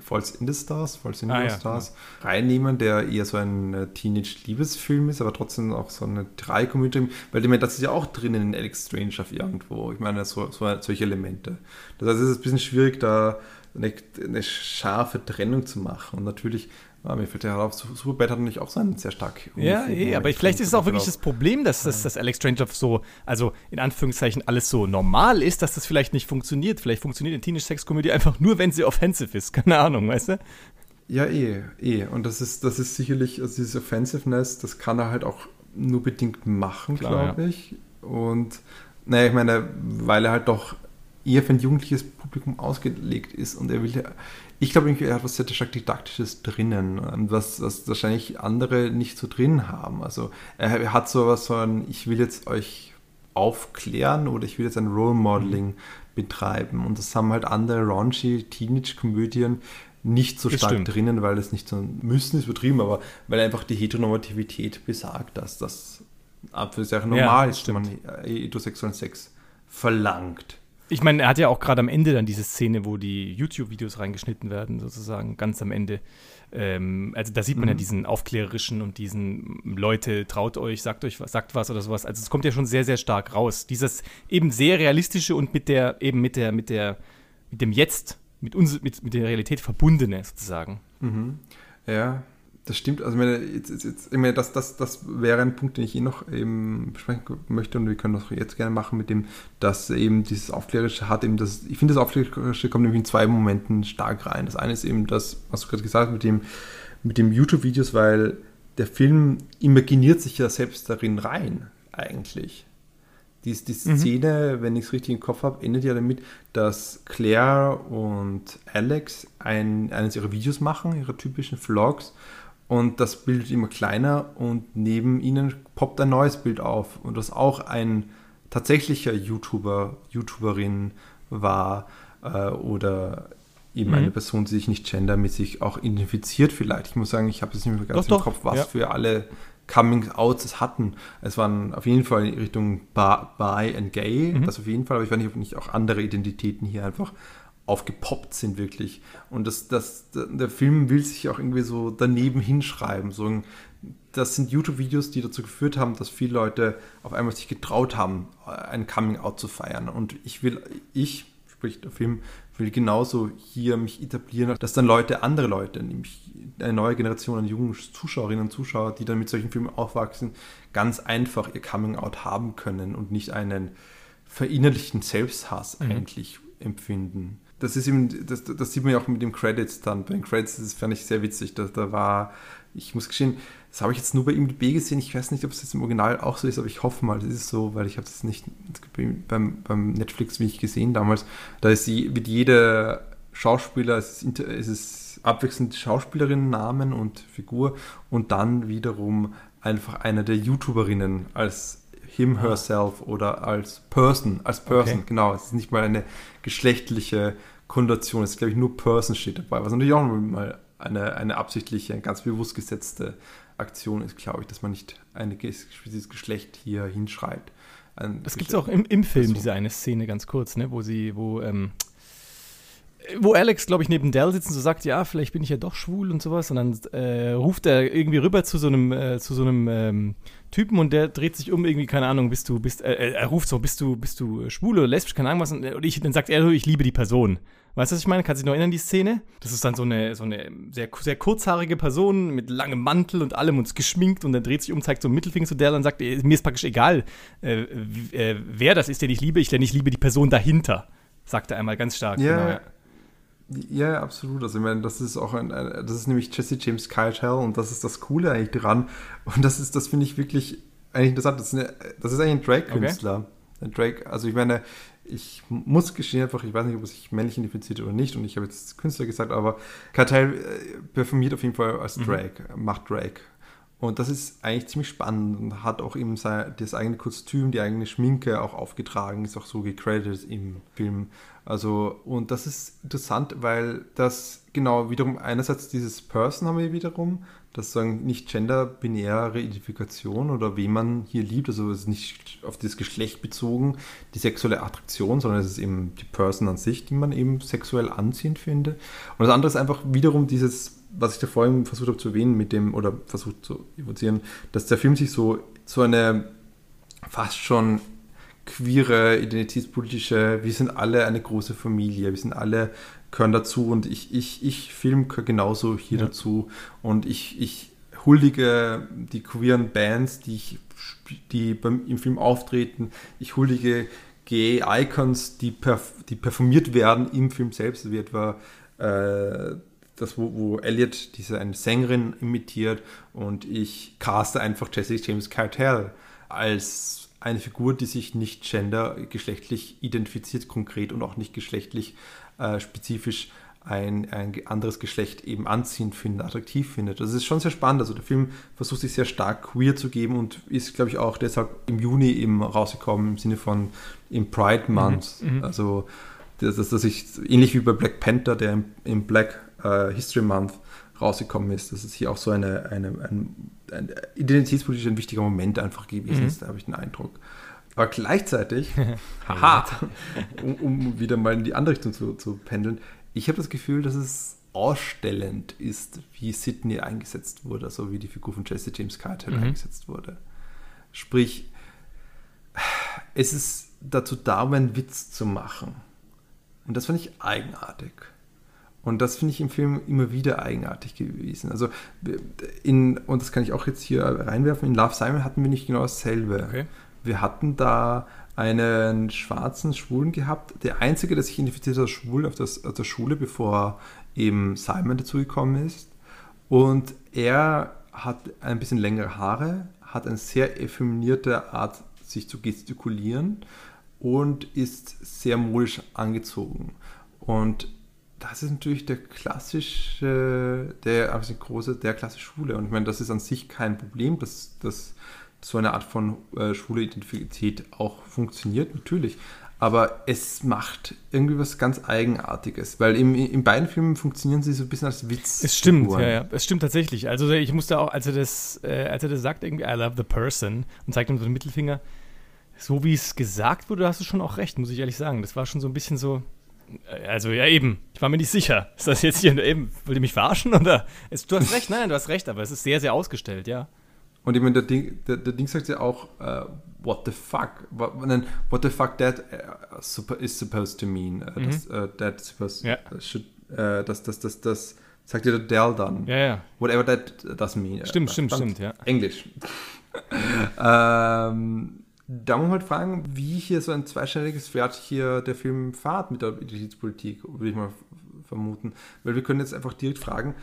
Falls in the Stars, Falls in ah, Your ja, Stars ja. reinnehmen, der eher so ein äh, Teenage-Liebesfilm ist, aber trotzdem auch so eine Drei-Komödie, weil ich meine, das ist ja auch drin in Alex Strange auf irgendwo. Ich meine, so, so, solche Elemente. Das heißt, es ist ein bisschen schwierig, da eine, eine scharfe Trennung zu machen. Und natürlich ja, mir fällt ja auf, Superbad hat natürlich auch seinen sehr stark. Ja, eh, aber vielleicht ist es auch wirklich das Problem, dass, dass, dass Alex Strangelove so, also in Anführungszeichen alles so normal ist, dass das vielleicht nicht funktioniert. Vielleicht funktioniert eine Teenage-Sex-Komödie einfach nur, wenn sie offensive ist. Keine Ahnung, weißt du? Ja, eh, eh. Und das ist, das ist sicherlich, also dieses Offensiveness, das kann er halt auch nur bedingt machen, glaube ich. Ja. Und naja, ich meine, weil er halt doch eher für ein jugendliches Publikum ausgelegt ist und er will ja, ich glaube, er hat was sehr stark Didaktisches drinnen, was, was wahrscheinlich andere nicht so drin haben. Also er hat so was von, ich will jetzt euch aufklären oder ich will jetzt ein Role Modeling mhm. betreiben. Und das haben halt andere raunchy Teenage-Komödien nicht so stark drinnen, weil es nicht so müssen, ist übertrieben, aber weil einfach die Heteronormativität besagt, dass das ab für sehr normal ja, ist, wenn man heterosexuellen Sex verlangt. Ich meine, er hat ja auch gerade am Ende dann diese Szene, wo die YouTube-Videos reingeschnitten werden, sozusagen, ganz am Ende. Ähm, also da sieht man mhm. ja diesen aufklärerischen und diesen Leute, traut euch, sagt euch was, sagt was oder sowas. Also es kommt ja schon sehr, sehr stark raus. Dieses eben sehr realistische und mit der, eben mit der, mit der, mit dem Jetzt, mit uns, mit, mit der Realität verbundene sozusagen. Mhm. Ja, das stimmt. Also, meine, jetzt, jetzt, jetzt, ich meine, das, das, das wäre ein Punkt, den ich eh noch eben besprechen möchte und wir können das jetzt gerne machen mit dem, dass eben dieses Aufklärerische hat eben das, ich finde, das Aufklärerische kommt nämlich in zwei Momenten stark rein. Das eine ist eben das, was du gerade gesagt hast, mit dem, mit dem YouTube-Videos, weil der Film imaginiert sich ja selbst darin rein, eigentlich. Die, die mhm. Szene, mhm. wenn ich es richtig im Kopf habe, endet ja damit, dass Claire und Alex ein, eines ihrer Videos machen, ihre typischen Vlogs, und das Bild wird immer kleiner und neben ihnen poppt ein neues Bild auf und das auch ein tatsächlicher YouTuber, YouTuberin war äh, oder eben mhm. eine Person, die sich nicht gendermäßig auch identifiziert vielleicht. Ich muss sagen, ich habe es nicht mehr ganz doch, im Kopf, was ja. für alle Coming-Outs es hatten. Es waren auf jeden Fall in Richtung Bi and Gay, mhm. das auf jeden Fall, aber ich weiß nicht, ob nicht auch andere Identitäten hier einfach aufgepoppt sind wirklich. Und das, das, der Film will sich auch irgendwie so daneben hinschreiben. So, das sind YouTube-Videos, die dazu geführt haben, dass viele Leute auf einmal sich getraut haben, ein Coming-out zu feiern. Und ich will, ich, sprich der Film, will genauso hier mich etablieren, dass dann Leute, andere Leute, nämlich eine neue Generation an jungen Zuschauerinnen und Zuschauern, die dann mit solchen Filmen aufwachsen, ganz einfach ihr Coming-out haben können und nicht einen verinnerlichten Selbsthass mhm. eigentlich empfinden. Das ist eben, das, das, sieht man ja auch mit den Credits dann. Bei den Credits, das fand ich sehr witzig. Da, da war, ich muss gestehen, das habe ich jetzt nur bei IMDb gesehen. Ich weiß nicht, ob es jetzt im Original auch so ist, aber ich hoffe mal, das ist so, weil ich habe das nicht beim, beim Netflix wie ich gesehen damals. Da ist sie, mit jeder Schauspieler, es ist, es ist abwechselnd Schauspielerinnen-Namen und Figur und dann wiederum einfach eine der YouTuberinnen als him, herself oder als Person, als Person, okay. genau. Es ist nicht mal eine geschlechtliche Konnotation, es ist, glaube ich, nur Person steht dabei, was natürlich auch mal eine, eine absichtliche, ganz bewusst gesetzte Aktion ist, glaube ich, dass man nicht ein spezielles Geschlecht hier hinschreibt. das gibt es auch im, im Film, diese eine Szene ganz kurz, ne, wo sie, wo, ähm, wo Alex, glaube ich, neben Dell sitzt und so sagt, ja, vielleicht bin ich ja doch schwul und sowas. Und dann äh, ruft er irgendwie rüber zu so einem, äh, zu so einem ähm, Typen und der dreht sich um, irgendwie, keine Ahnung, bist du, bist, äh, er ruft so, bist du, bist du schwul oder lesbisch, keine Ahnung was. Und, ich, dann sagt er, ich liebe die Person. Weißt du, was ich meine? Kannst du dich noch erinnern, die Szene? Das ist dann so eine, so eine sehr, sehr kurzhaarige Person mit langem Mantel und allem und geschminkt und dann dreht sich um, zeigt so einen Mittelfinger zu der und sagt, mir ist praktisch egal, äh, äh, wer das ist, den ich liebe, ich, denn ich liebe die Person dahinter, sagt er einmal ganz stark. Ja, genau, ja. Ja, absolut. Also ich meine, das ist auch ein, das ist nämlich Jesse James Keitel und das ist das Coole eigentlich dran. Und das ist, das finde ich wirklich eigentlich interessant. Das ist, eine, das ist eigentlich ein Drake-Künstler. Okay. Ein Drake, also ich meine, ich muss gestehen einfach, ich weiß nicht, ob es sich männlich identifiziert oder nicht, und ich habe jetzt Künstler gesagt, aber Cartel äh, performiert auf jeden Fall als. Drake, mhm. macht Drake. Und das ist eigentlich ziemlich spannend und hat auch eben sein, das eigene Kostüm, die eigene Schminke auch aufgetragen, ist auch so gecredited im Film. Also, und das ist interessant, weil das genau wiederum einerseits dieses Person haben wir wiederum, das sagen nicht genderbinäre Identifikation oder wen man hier liebt, also es ist nicht auf das Geschlecht bezogen, die sexuelle Attraktion, sondern es ist eben die Person an sich, die man eben sexuell anziehend findet. Und das andere ist einfach wiederum dieses, was ich da vorhin versucht habe zu erwähnen, mit dem, oder versucht zu evozieren, dass der Film sich so, so eine fast schon queere, identitätspolitische, wir sind alle eine große Familie, wir sind alle, gehören dazu und ich, ich, ich Film gehört genauso hier ja. dazu. Und ich, ich huldige die queeren Bands, die, ich, die beim, im Film auftreten, ich huldige Gay Icons, die, perf die performiert werden im Film selbst, wie etwa äh, das, wo, wo Elliot diese eine Sängerin imitiert. Und ich caste einfach Jesse James Cartel als eine Figur, die sich nicht gendergeschlechtlich identifiziert konkret und auch nicht geschlechtlich äh, spezifisch ein, ein anderes Geschlecht eben anziehend findet, attraktiv findet. Das ist schon sehr spannend. Also der Film versucht sich sehr stark queer zu geben und ist, glaube ich, auch deshalb im Juni eben rausgekommen im Sinne von im Pride Month. Mhm, mhm. also das, das, das ich, ähnlich wie bei Black Panther, der im, im Black uh, History Month rausgekommen ist. Das ist hier auch so eine, eine, ein ein identitätspolitisch ein wichtiger Moment einfach gewesen ist, mhm. da habe ich den Eindruck. Aber gleichzeitig, haha, um, um, wieder mal in die andere Richtung zu, zu pendeln, ich habe das Gefühl, dass es ausstellend ist, wie Sydney eingesetzt wurde, also wie die Figur von Jesse James Carter mhm. eingesetzt wurde. Sprich, es ist dazu da, um einen Witz zu machen. Und das fand ich eigenartig. Und das finde ich im Film immer wieder eigenartig gewesen. Also in, und das kann ich auch jetzt hier reinwerfen, in Love Simon hatten wir nicht genau dasselbe. Okay. Wir hatten da einen schwarzen Schwulen gehabt. Der einzige, der sich identifiziert als schwul auf, das, auf der Schule, bevor eben Simon dazugekommen ist. Und er hat ein bisschen längere Haare, hat eine sehr effeminierte Art, sich zu gestikulieren und ist sehr modisch angezogen. Und das ist natürlich der klassische, der also große, der Klasse Schule. Und ich meine, das ist an sich kein Problem, dass, dass so eine Art von äh, schwule Identität auch funktioniert, natürlich. Aber es macht irgendwie was ganz Eigenartiges, weil im, in beiden Filmen funktionieren sie so ein bisschen als Witz. Es stimmt, ja, ja, es stimmt tatsächlich. Also ich musste auch, als er das, äh, als er das sagt, irgendwie I love the person und zeigt ihm so den Mittelfinger, so wie es gesagt wurde, hast du schon auch recht, muss ich ehrlich sagen. Das war schon so ein bisschen so, also ja eben, ich war mir nicht sicher. Ist das jetzt hier eben, wollt ihr mich verarschen oder? Du hast recht, nein, du hast recht, aber es ist sehr, sehr ausgestellt, ja. Und ich meine, der Ding, der, der Ding sagt ja auch, uh, what the fuck? What, what the fuck that uh, is supposed to mean. Uh, mhm. das, uh, that supposed, ja. should, uh, das, das, das, das sagt ja der Dell dann. Ja, ja. Whatever that does mean. Stimmt, stimmt, stimmt, ja. Englisch. ähm, da muss man halt fragen, wie hier so ein zweistelliges Pferd hier der Film fahrt mit der Identitätspolitik, würde ich mal vermuten. Weil wir können jetzt einfach direkt fragen,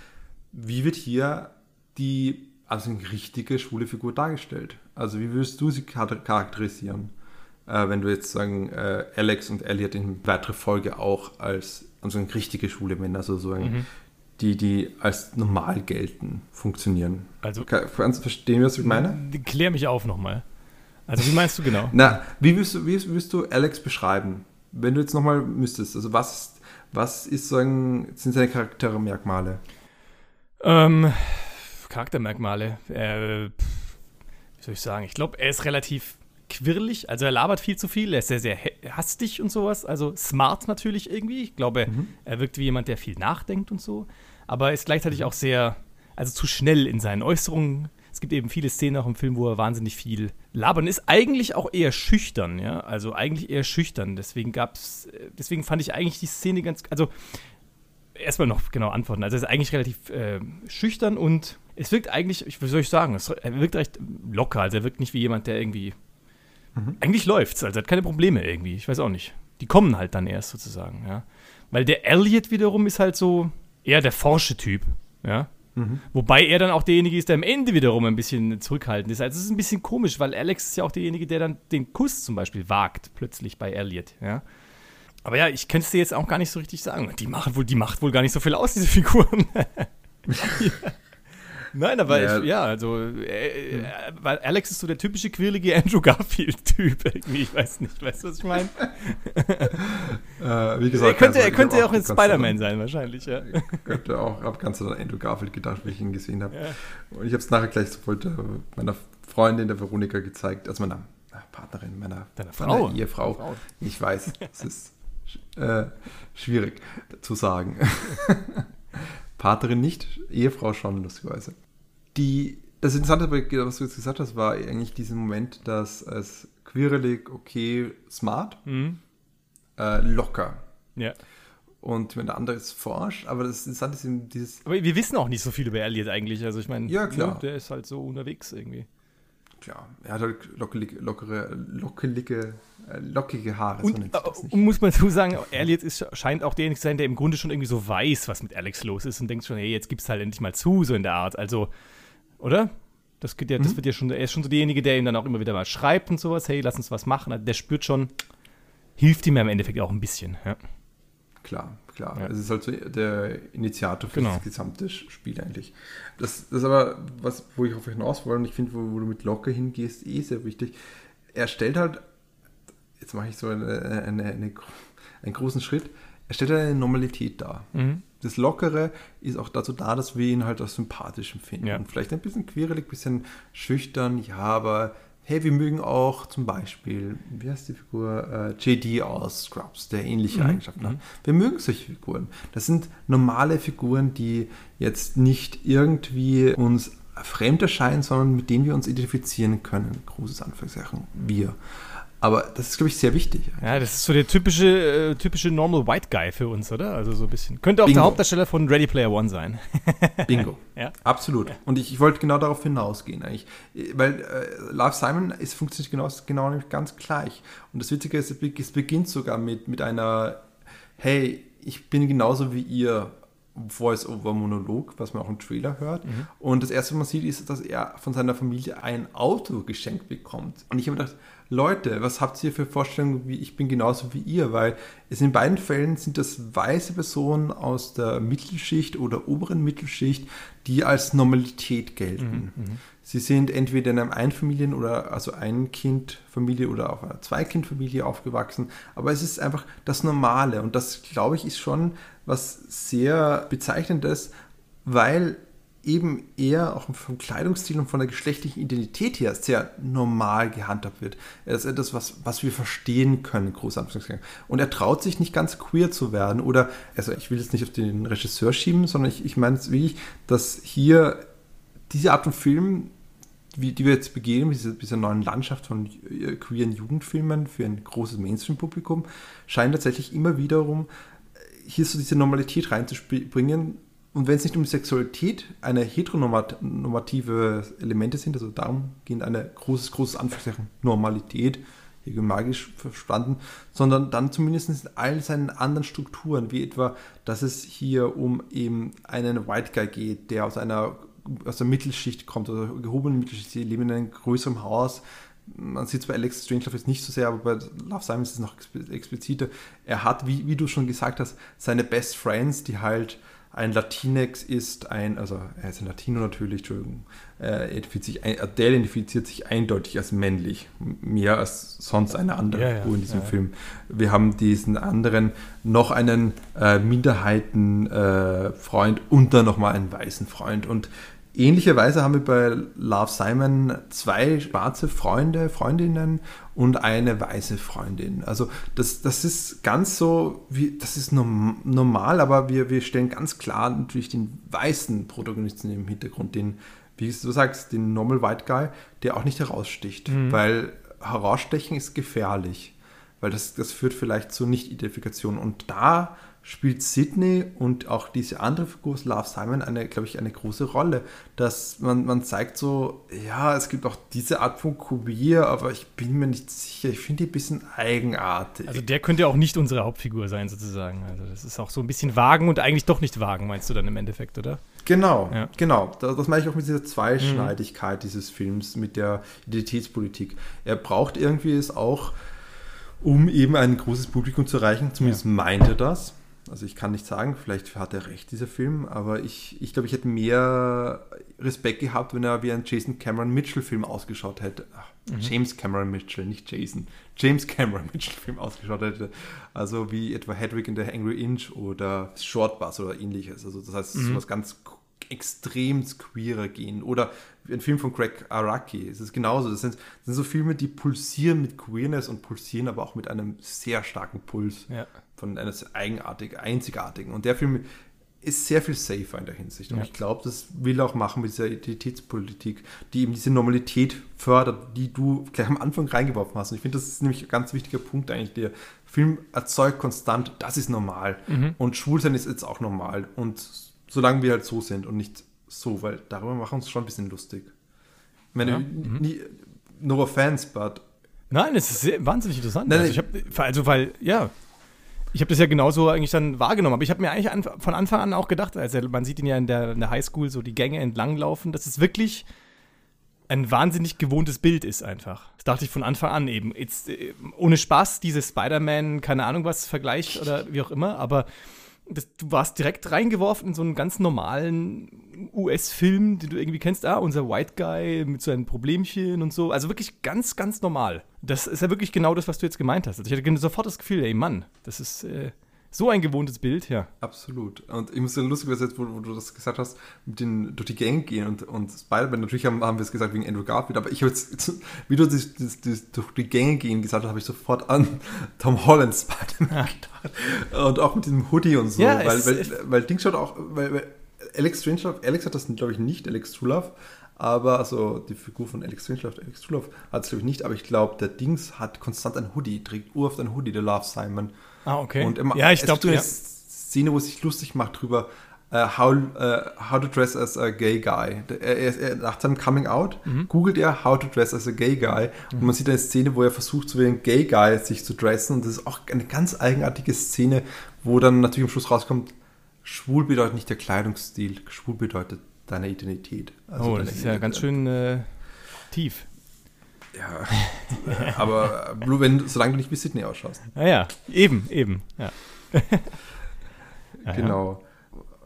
wie wird hier die also eine richtige schwule Figur dargestellt? Also wie würdest du sie charakterisieren, äh, wenn du jetzt sagen, äh, Alex und Elliot in weiterer Folge auch als also richtige schwule Männer sozusagen, mhm. die, die als normal gelten, funktionieren. Also kannst du verstehen, was ich meine? Klär mich auf nochmal. Also wie meinst du genau? Na, wie würdest du, wie würdest du Alex beschreiben? Wenn du jetzt nochmal müsstest, also was, was ist sagen, sind seine Charaktermerkmale? Ähm, Charaktermerkmale. Äh, wie soll ich sagen? Ich glaube, er ist relativ quirlig, also er labert viel zu viel, er ist sehr, sehr hastig und sowas, also smart natürlich irgendwie. Ich glaube, mhm. er wirkt wie jemand, der viel nachdenkt und so, aber ist gleichzeitig auch sehr, also zu schnell in seinen Äußerungen. Es gibt eben viele Szenen auch im Film, wo er wahnsinnig viel labern ist. Eigentlich auch eher schüchtern, ja, also eigentlich eher schüchtern. Deswegen gab's, deswegen fand ich eigentlich die Szene ganz, also erstmal noch genau antworten. Also er ist eigentlich relativ äh, schüchtern und es wirkt eigentlich, wie soll ich sagen, es, er wirkt recht locker. Also er wirkt nicht wie jemand, der irgendwie. Mhm. Eigentlich läuft's, also er hat keine Probleme irgendwie. Ich weiß auch nicht. Die kommen halt dann erst sozusagen, ja. Weil der Elliot wiederum ist halt so eher der forsche Typ, ja. Mhm. Wobei er dann auch derjenige ist, der am Ende wiederum ein bisschen zurückhaltend ist. Also es ist ein bisschen komisch, weil Alex ist ja auch derjenige, der dann den Kuss zum Beispiel wagt, plötzlich bei Elliot, ja. Aber ja, ich könnte es dir jetzt auch gar nicht so richtig sagen. Die, machen wohl, die macht wohl gar nicht so viel aus, diese Figuren. ja. Nein, aber ja, ich, ja also, äh, äh, weil Alex ist so der typische quirlige Andrew Garfield-Typ irgendwie. Ich weiß nicht, weißt du, was ich meine? äh, wie gesagt, er könnte, er könnte auch, auch in Spider-Man sein, wahrscheinlich, ja. Könnte auch, habe ganz an Andrew Garfield gedacht, wie ich ihn gesehen habe. Ja. Und ich habe es nachher gleich sofort meiner Freundin, der Veronika, gezeigt, also meiner Partnerin, meiner, Deiner Frau. Meiner Ehefrau. Frau. Ich weiß, es ist äh, schwierig zu sagen. Paterin nicht, Ehefrau schon, lustigerweise. Die, das Interessante, was du jetzt gesagt hast, war eigentlich dieser Moment, dass es quirlig, okay, smart, mhm. äh, locker. Ja. Und wenn der andere ist forsch, aber das Interessante ist eben dieses. Aber wir wissen auch nicht so viel über Elliot eigentlich. Also ich meine, ja, klar. Ne, der ist halt so unterwegs irgendwie. Klar, er hat halt lockelige, lockere, lockelige, äh, lockige Haare. Und, und muss man so sagen, Elliot ist, scheint auch derjenige zu sein, der im Grunde schon irgendwie so weiß, was mit Alex los ist und denkt schon, hey, jetzt gibt's halt endlich mal zu, so in der Art. Also, oder? Das, ja, das mhm. wird ja schon, er ist schon so derjenige, der ihm dann auch immer wieder mal schreibt und sowas, hey, lass uns was machen. Also der spürt schon, hilft ihm ja im Endeffekt auch ein bisschen. Ja. Klar, klar. Ja. Es ist halt so der Initiator für genau. das gesamte Spiel eigentlich. Das, das ist aber was, wo ich auf euch hinaus wollte und ich finde, wo, wo, du mit Locke hingehst, eh sehr wichtig. Er stellt halt, jetzt mache ich so eine, eine, eine, einen großen Schritt, er stellt halt eine Normalität dar. Mhm. Das Lockere ist auch dazu da, dass wir ihn halt als sympathisch empfinden. Ja. Vielleicht ein bisschen quirlig, ein bisschen schüchtern, ja, aber hey, wir mögen auch zum Beispiel, wie heißt die Figur? Äh, JD aus Scrubs, der ähnliche mhm. Eigenschaften hat. Mhm. Wir mögen solche Figuren. Das sind normale Figuren, die jetzt nicht irgendwie uns fremd erscheinen, sondern mit denen wir uns identifizieren können. Großes Anführungszeichen. Wir. Aber das ist, glaube ich, sehr wichtig. Eigentlich. Ja, das ist so der typische, äh, typische Normal White Guy für uns, oder? Also so ein bisschen. Könnte auch Bingo. der Hauptdarsteller von Ready Player One sein. Bingo. ja. Absolut. Und ich, ich wollte genau darauf hinausgehen, eigentlich. Weil äh, Love Simon ist, funktioniert genau, genau nämlich ganz gleich. Und das Witzige ist, es beginnt sogar mit, mit einer, hey, ich bin genauso wie ihr Voice-over-Monolog, was man auch im Trailer hört. Mhm. Und das erste, was man sieht, ist, dass er von seiner Familie ein Auto geschenkt bekommt. Und ich habe mir gedacht, Leute, was habt ihr für Vorstellungen, wie ich bin genauso wie ihr? Weil es in beiden Fällen sind das weiße Personen aus der Mittelschicht oder oberen Mittelschicht, die als Normalität gelten. Mhm, mhm. Sie sind entweder in einem Einfamilien- oder also Ein-Kind-Familie oder auch einer Zwei-Kind-Familie aufgewachsen, aber es ist einfach das Normale und das, glaube ich, ist schon was sehr bezeichnendes, weil eben eher auch vom Kleidungsstil und von der geschlechtlichen Identität her sehr normal gehandhabt wird. Er ist etwas, was, was wir verstehen können, groß Und er traut sich nicht ganz queer zu werden oder, also ich will jetzt nicht auf den Regisseur schieben, sondern ich, ich meine es wirklich, dass hier diese Art von Film wie, die wir jetzt begehen, diese, dieser neuen Landschaft von äh, queeren Jugendfilmen für ein großes Mainstream-Publikum, scheint tatsächlich immer wiederum äh, hier so diese Normalität reinzubringen. Und wenn es nicht um Sexualität eine heteronormative Elemente sind, also darum gehen eine großes, großes Anführungszeichen Normalität, hier magisch verstanden, sondern dann zumindest in all seinen anderen Strukturen, wie etwa, dass es hier um eben einen White Guy geht, der aus einer aus der Mittelschicht kommt, oder gehobenen Mittelschicht, die leben in einem größeren Haus. Man sieht es bei Alex Strangelove jetzt nicht so sehr, aber bei Love Simon ist es noch expliziter. Er hat, wie, wie du schon gesagt hast, seine Best Friends, die halt ein Latinx ist, ein, also er ist ein Latino natürlich, Entschuldigung, äh, identifiziert Adele identifiziert sich eindeutig als männlich, mehr als sonst eine andere ja, ja, in diesem ja. Film. Wir haben diesen anderen, noch einen äh, Minderheitenfreund äh, und dann nochmal einen weißen Freund und Ähnlicherweise haben wir bei Love Simon zwei schwarze Freunde, Freundinnen und eine weiße Freundin. Also das, das ist ganz so, wie, das ist normal, aber wir, wir stellen ganz klar natürlich den weißen Protagonisten im Hintergrund, den, wie du sagst, den Normal White Guy, der auch nicht heraussticht, mhm. weil herausstechen ist gefährlich, weil das, das führt vielleicht zu Nicht-Identifikation. Und da spielt Sydney und auch diese andere Figur, Love Simon, eine, glaube ich, eine große Rolle. Dass man, man zeigt so, ja, es gibt auch diese Art von Queer, aber ich bin mir nicht sicher. Ich finde die ein bisschen eigenartig. Also der könnte auch nicht unsere Hauptfigur sein, sozusagen. Also das ist auch so ein bisschen wagen und eigentlich doch nicht wagen, meinst du dann im Endeffekt, oder? Genau, ja. genau. Das, das meine ich auch mit dieser Zweischneidigkeit mhm. dieses Films, mit der Identitätspolitik. Er braucht irgendwie es auch, um eben ein großes Publikum zu erreichen. Zumindest ja. meint er das. Also ich kann nicht sagen, vielleicht hat er recht, dieser Film, aber ich, ich glaube, ich hätte mehr Respekt gehabt, wenn er wie ein Jason Cameron Mitchell-Film ausgeschaut hätte. Ach, mhm. James Cameron Mitchell, nicht Jason. James Cameron Mitchell-Film ausgeschaut hätte. Also wie etwa Hedwig in der Angry Inch oder Short Bus oder ähnliches. Also das heißt, mhm. sowas ganz extrem queerer gehen. Oder ein Film von Greg Araki. Es ist genauso. Das sind, das sind so Filme, die pulsieren mit Queerness und pulsieren aber auch mit einem sehr starken Puls. Ja von einer eigenartig, einzigartigen. Und der Film ist sehr viel safer in der Hinsicht. Und ja. ich glaube, das will er auch machen mit dieser Identitätspolitik, die eben diese Normalität fördert, die du gleich am Anfang reingeworfen hast. Und ich finde, das ist nämlich ein ganz wichtiger Punkt eigentlich. Der Film erzeugt konstant, das ist normal. Mhm. Und Schwulsein ist jetzt auch normal. Und solange wir halt so sind und nicht so, weil darüber machen wir uns schon ein bisschen lustig. Ich meine, ja. mhm. nie, no offense, but. Nein, es ist wahnsinnig interessant. Nein, also, ich hab, also, weil, ja, ich habe das ja genauso eigentlich dann wahrgenommen, aber ich habe mir eigentlich an, von Anfang an auch gedacht, also man sieht ihn ja in der, in der Highschool so die Gänge entlanglaufen, dass es wirklich ein wahnsinnig gewohntes Bild ist einfach. Das dachte ich von Anfang an eben. Jetzt, äh, ohne Spaß, dieses Spider-Man, keine Ahnung was, Vergleich oder wie auch immer, aber das, du warst direkt reingeworfen in so einen ganz normalen US-Film, den du irgendwie kennst. Ah, unser White Guy mit seinen Problemchen und so. Also wirklich ganz, ganz normal. Das ist ja wirklich genau das, was du jetzt gemeint hast. Also ich hatte sofort das Gefühl, ey Mann, das ist äh, so ein gewohntes Bild, ja. Absolut. Und ich muss sagen, lustig, was jetzt, wo, wo, du das gesagt hast, mit den durch die Gang gehen und, und Spider-Man, natürlich haben, haben wir es gesagt wegen Andrew Garfield, aber ich habe jetzt, wie du das, das, das, durch die Gänge gehen gesagt hast, habe ich sofort an Tom Holland Spider-Man gedacht. Und auch mit diesem Hoodie und so. Ja, weil, weil, weil Ding schaut auch, weil, weil Alex Strangelove, Alex hat das glaube ich nicht, Alex Trulove, aber also die Figur von Alex Strangelove, Alex Trulove hat es glaube ich nicht, aber ich glaube, der Dings hat konstant ein Hoodie, trägt uroft ein Hoodie, der Love Simon. Ah, okay. Und immer, ja, ich glaube, du eine Szene, wo sich lustig macht drüber, uh, how, uh, how to dress as a gay guy. Er, er, er, nach seinem Coming Out mhm. googelt er How to dress as a gay guy mhm. und man sieht eine Szene, wo er versucht, so wie ein Gay Guy sich zu dressen und das ist auch eine ganz eigenartige Szene, wo dann natürlich am Schluss rauskommt, schwul bedeutet nicht der Kleidungsstil, schwul bedeutet deine Identität. Also oh, das ist ja ganz schön äh, tief. Ja, aber nur wenn, solange du nicht wie Sydney ausschaust. Ja, ja, eben, eben, ja. genau.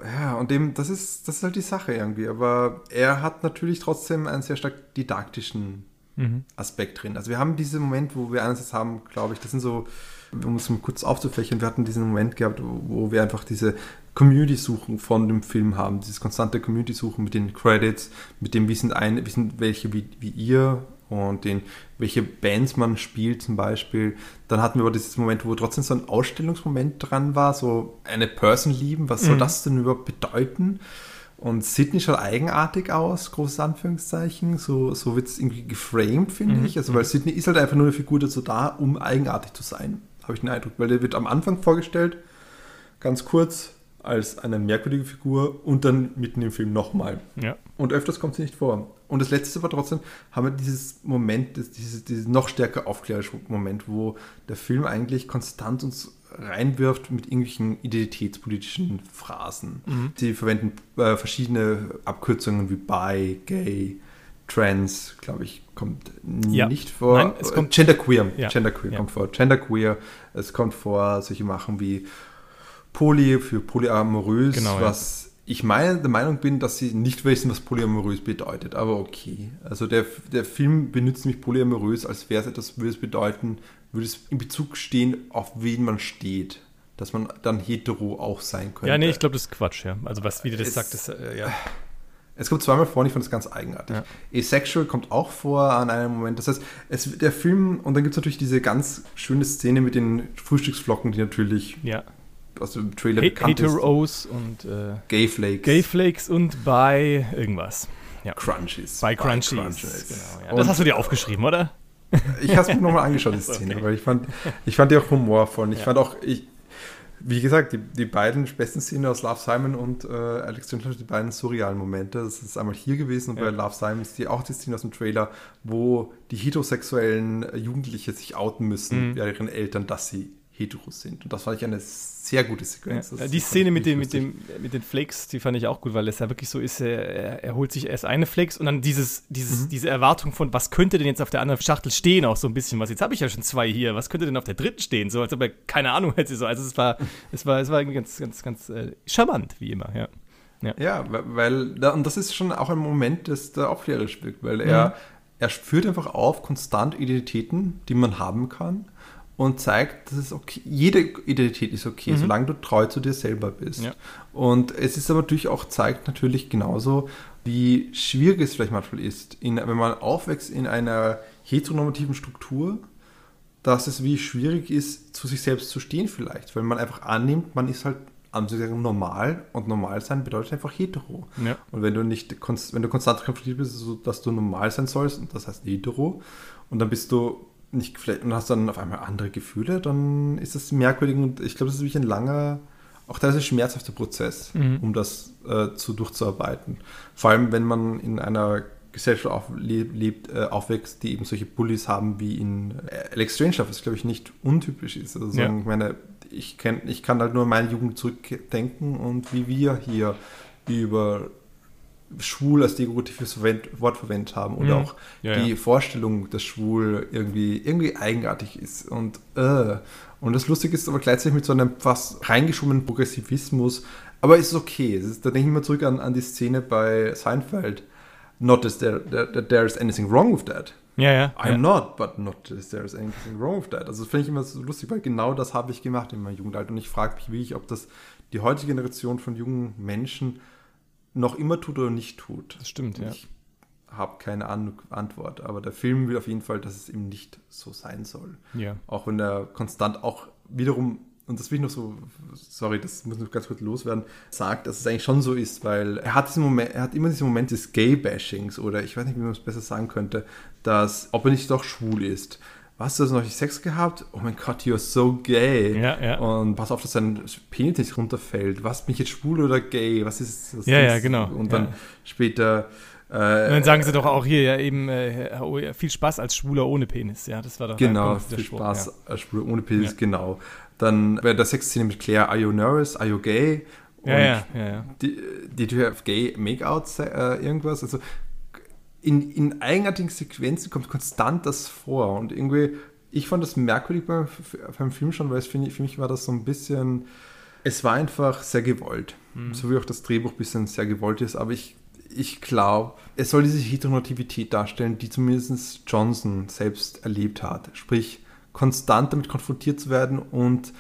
Ja, und dem, das ist, das ist halt die Sache irgendwie. Aber er hat natürlich trotzdem einen sehr stark didaktischen mhm. Aspekt drin. Also wir haben diesen Moment, wo wir einerseits haben, glaube ich, das sind so, um es mal kurz aufzufächern, wir hatten diesen Moment gehabt, wo wir einfach diese Community-Suchen von dem Film haben, dieses konstante Community-Suchen mit den Credits, mit dem, wie sind, ein, wie sind welche wie, wie ihr und den, welche Bands man spielt zum Beispiel. Dann hatten wir aber dieses Moment, wo trotzdem so ein Ausstellungsmoment dran war, so eine Person lieben, was soll mhm. das denn überhaupt bedeuten? Und Sydney schaut eigenartig aus, großes Anführungszeichen. So, so wird es irgendwie geframed, finde Mhm. ich. Also, weil Sydney ist halt einfach nur eine Figur dazu da, um eigenartig zu sein, habe ich den Eindruck. Weil der wird am Anfang vorgestellt, ganz kurz, als eine merkwürdige Figur und dann mitten im Film nochmal. Ja. Und öfters kommt sie nicht vor. Und das letzte war trotzdem, haben wir dieses Moment, dieses, dieses noch stärker aufklärerische Moment, wo der Film eigentlich konstant uns reinwirft mit irgendwelchen identitätspolitischen Phrasen. Sie verwenden äh, verschiedene Abkürzungen wie bi, gay, trans, glaube ich, kommt Ja. nicht vor. Nein, es kommt- Genderqueer. Ja. Genderqueer Ja. kommt vor. Genderqueer, es kommt vor solche Machen wie Poly für polyamorös, Genau, ja. was ich meine, der Meinung bin, dass sie nicht wissen, was polyamorös bedeutet, aber okay. Also der, der Film benutzt nämlich polyamorös, als wäre es etwas, würde es bedeuten, würde es in Bezug stehen, auf wen man steht. Dass man dann hetero auch sein könnte. Ja, nee, ich glaube, das ist Quatsch, ja. Also, was, wie du das Es- sagt, ist, äh, ja. Es kommt zweimal vor und ich fand das ganz eigenartig. Ja. Asexual kommt auch vor an einem Moment. Das heißt, es, der Film, und dann gibt es natürlich diese ganz schöne Szene mit den Frühstücksflocken, die natürlich ja. Aus dem Trailer He bekannt ist. Heteros und äh, Gay Flakes. Gay Flakes und bei irgendwas. Ja. Crunchies. Bei Crunchies. Crunchies. Genau, ja. Das hast du dir aufgeschrieben, oder? ich habe es mir nochmal angeschaut, die Szene, Okay. weil ich fand, ich fand die auch humorvoll. Und ich Ja. fand auch, ich, wie gesagt, die, die beiden besten Szenen aus Love Simon und äh, Alex Jones, die beiden surrealen Momente. Das ist einmal hier gewesen und Ja. bei Love Simon ist die auch die Szene aus dem Trailer, wo die heterosexuellen äh, Jugendliche sich outen müssen, Mhm. bei ihren Eltern, dass sie hetero sind. Und das fand ich eine sehr gute Sequenz. Ja, die Szene mit, dem, mit, dem, mit den Flakes, die fand ich auch gut, weil es ja wirklich so ist, er, er, holt sich erst eine Flakes und dann dieses, dieses, diese Erwartung von, was könnte denn jetzt auf der anderen Schachtel stehen, auch so ein bisschen was. Jetzt habe ich ja schon zwei hier, was könnte denn auf der dritten stehen? So, als ob er keine Ahnung hätte. So. Also es war, es war, es war irgendwie ganz, ganz, ganz äh, charmant, wie immer, ja. Ja, weil, weil und das ist schon auch ein Moment, das da aufklärerisch wirkt, weil er, er führt einfach auf konstant Identitäten, die man haben kann und zeigt, dass es okay, jede Identität ist okay, solange du treu zu dir selber bist. Ja. Und es ist aber natürlich auch, zeigt natürlich genauso, wie schwierig es vielleicht manchmal ist, in, wenn man aufwächst in einer heteronormativen Struktur, dass es wie schwierig ist, zu sich selbst zu stehen vielleicht, weil man einfach annimmt, man ist halt anzusagen normal und normal sein bedeutet einfach hetero. Ja. Und wenn du nicht wenn du konstant konfrontiert bist, so, dass du normal sein sollst, und das heißt hetero, und dann bist du nicht vielleicht und hast dann auf einmal andere Gefühle, dann ist das merkwürdig und ich glaube, das ist wirklich ein langer, auch teilweise schmerzhafter Prozess, Mhm. um das äh, zu durchzuarbeiten. Vor allem, wenn man in einer Gesellschaft auf, lebt, äh, aufwächst, die eben solche Bullies haben wie in äh, Alex Strangelove, was glaube ich nicht untypisch ist. Also Ja. ich meine, ich, kenn, ich kann halt nur meine Jugend zurückdenken und wie wir hier über schwul als dekoratives Wort verwendet haben oder Mhm. auch Ja, die ja. Vorstellung, dass schwul irgendwie, irgendwie eigenartig ist und äh. Und das Lustige ist aber gleichzeitig mit so einem fast reingeschobenen Progressivismus, aber es ist okay. Es ist, da denke ich immer zurück an, an die Szene bei Seinfeld. Not that there, that, there is anything wrong with that. Ja, ja. I'm ja. not, but not that there is anything wrong with that. Also das finde ich immer so lustig, weil genau das habe ich gemacht in meinem Jugendalter. Und ich frage mich wirklich, ob das die heutige Generation von jungen Menschen noch immer tut oder nicht tut. Das stimmt, ja. Ich habe keine An Antwort, aber der Film will auf jeden Fall, dass es eben nicht so sein soll. ja. Auch wenn er konstant auch wiederum, und das will ich noch so, sorry, das muss ich noch ganz kurz loswerden, sagt, dass es eigentlich schon so ist, weil er hat diesen Moment, er hat immer diesen Moment des Gay-Bashings oder ich weiß nicht, wie man es besser sagen könnte, dass, ob er nicht doch schwul ist. Was, du hast noch nicht Sex gehabt? Oh mein Gott, you're so gay. Ja, ja. Und pass auf, dass sein Penis nicht runterfällt. Was, bin ich jetzt schwul oder gay? Was ist das? Ja, ja, genau. Und dann Ja. später Und dann sagen sie doch auch hier ja eben äh, viel Spaß als Schwuler ohne Penis. Ja, das war doch Genau, viel Spruch, Spaß, Ja. äh, Schwule ohne Penis, Ja. genau. Dann bei der Sexszene mit Claire, are you nervous, are you gay? Ja, ja, ja, ja. Die, did you have gay Makeouts, äh, irgendwas? Also in, in eigenartigen Sequenzen kommt konstant das vor und irgendwie, ich fand das merkwürdig beim, beim Film schon, weil es für, für mich war das so ein bisschen, es war einfach sehr gewollt. Mhm. So wie auch das Drehbuch ein bisschen sehr gewollt ist, aber ich, ich glaube, es soll diese Heteronormativität darstellen, die zumindest Johnson selbst erlebt hat. Sprich, konstant damit konfrontiert zu werden und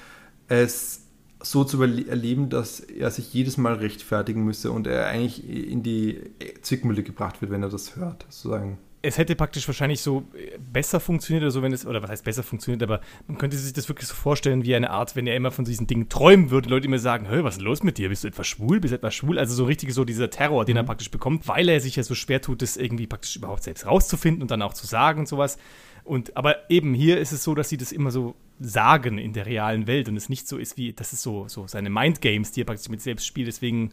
es so zu erleben, dass er sich jedes Mal rechtfertigen müsse und er eigentlich in die Zwickmühle gebracht wird, wenn er das hört. Sozusagen. es hätte praktisch wahrscheinlich so besser funktioniert oder so, wenn es, oder was heißt besser funktioniert, aber man könnte sich das wirklich so vorstellen wie eine Art, wenn er immer von diesen Dingen träumen würde, Leute immer sagen, hey, was ist los mit dir? Bist du etwas schwul? Bist du etwas schwul? Also so richtig so dieser Terror, den mhm. er praktisch bekommt, weil er sich ja so schwer tut, das irgendwie praktisch überhaupt selbst rauszufinden und dann auch zu sagen und sowas. Und, aber eben hier ist es so, dass sie das immer so sagen in der realen Welt und es nicht so ist wie, das ist so, so seine Mindgames, die er praktisch mit selbst spielt, deswegen,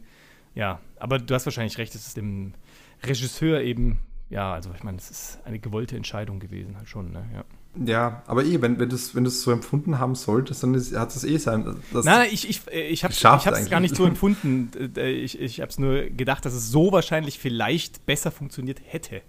ja, aber du hast wahrscheinlich recht, es ist dem Regisseur eben ja, also ich meine, es ist eine gewollte Entscheidung gewesen, halt schon, ne? Ja. Ja, aber eh, wenn, wenn du es wenn so empfunden haben solltest, dann ist, hat es eh sein. Nein, ich, ich, ich habe es gar nicht so empfunden. Äh, ich, ich habe es nur gedacht, dass es so wahrscheinlich vielleicht besser funktioniert hätte.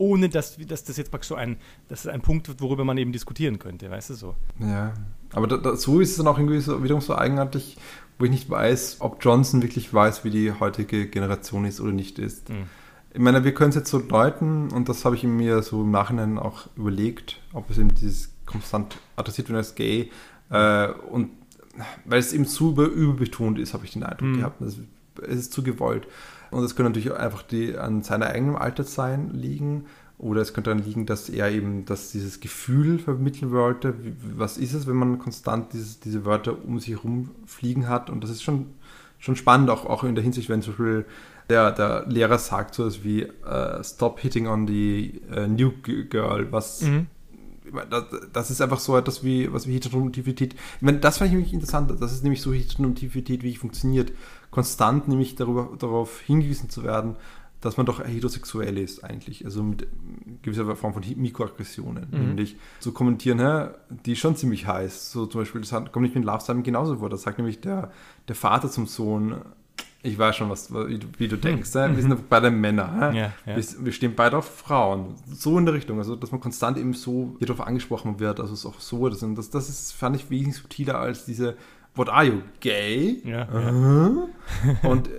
Ohne dass, dass das jetzt praktisch so ein, dass ein Punkt wird, worüber man eben diskutieren könnte, weißt du so. Ja, aber da, da, so ist es dann auch irgendwie so, wiederum so eigenartig, wo ich nicht weiß, ob Johnson wirklich weiß, wie die heutige Generation ist oder nicht ist. Mhm ich meine, wir können es jetzt so deuten, und das habe ich mir so im Nachhinein auch überlegt, ob es eben dieses konstant adressiert wird als gay, äh, und weil es eben zu über, überbetont ist, habe ich den Eindruck mhm. gehabt. Es, es ist zu gewollt. Und es könnte natürlich einfach die, an seiner eigenen Alterssein liegen. Oder es könnte dann liegen, dass er eben dass dieses Gefühl vermitteln wollte. Was ist es, wenn man konstant dieses, diese Wörter um sich herum fliegen hat? Und das ist schon, schon spannend, auch, auch in der Hinsicht, wenn zum Beispiel der, der Lehrer sagt so etwas wie uh, Stop hitting on the uh, new girl, was mhm. Das, ist einfach so etwas wie, was wie Heteronormativität. Ich meine, das fand ich nämlich interessant. Das ist nämlich so Heteronormativität, wie ich funktioniert. Konstant nämlich darüber, darauf hingewiesen zu werden, dass man doch heterosexuell ist eigentlich. Also mit gewisser Form von Mikroaggressionen. Mhm. Nämlich zu kommentieren, hä, die ist schon ziemlich heiß. So zum Beispiel, das kommt nicht mit Love Simon genauso vor. Das sagt nämlich der, der Vater zum Sohn, ich weiß schon, was, wie, du, hm. denkst. Mhm. Wir sind beide Männer. Ja, ja. Wir, stehen beide auf Frauen. So in der Richtung. Also, dass man konstant eben so hier drauf angesprochen wird. Also, es ist auch so. Das, das, das ist, fand ich wesentlich subtiler als diese What are you, gay? Ja, uh Und äh,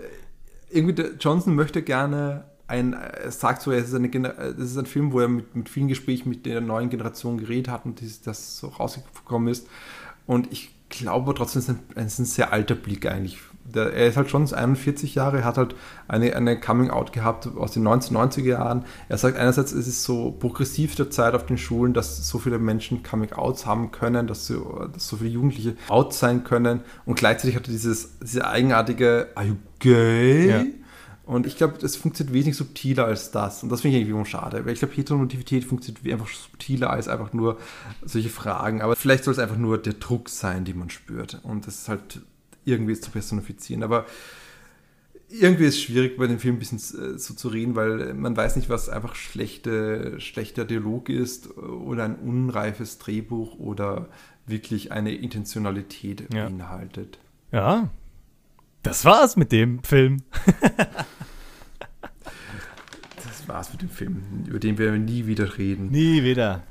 irgendwie, Johnson möchte gerne ein, er sagt so, es ist, eine, es ist ein Film, wo er mit, mit vielen Gesprächen mit der neuen Generation geredet hat und das, das so rausgekommen ist. Und ich glaube trotzdem, es ist ein, es ist ein sehr alter Blick eigentlich der, er ist halt schon 41 Jahre, hat halt eine, eine Coming-out gehabt aus den 1990er Jahren. Er sagt einerseits, es ist so progressiv der Zeit auf den Schulen, dass so viele Menschen Coming-outs haben können, dass so, dass so viele Jugendliche out sein können und gleichzeitig hat er dieses, diese eigenartige Are you gay? Ja. Und ich glaube, das funktioniert wesentlich subtiler als das. Und das finde ich irgendwie schade. Weil ich glaube, Heteronormativität funktioniert einfach subtiler als einfach nur solche Fragen. Aber vielleicht soll es einfach nur der Druck sein, den man spürt. Und das ist halt irgendwie zu personifizieren. Aber irgendwie ist es schwierig, bei dem Film ein bisschen äh, so zu reden, weil man weiß nicht, was einfach schlechte, schlechter Dialog ist oder ein unreifes Drehbuch oder wirklich eine Intentionalität ja. beinhaltet. Ja, das war's mit dem Film. das war's mit dem Film, über den wir nie wieder reden. Nie wieder.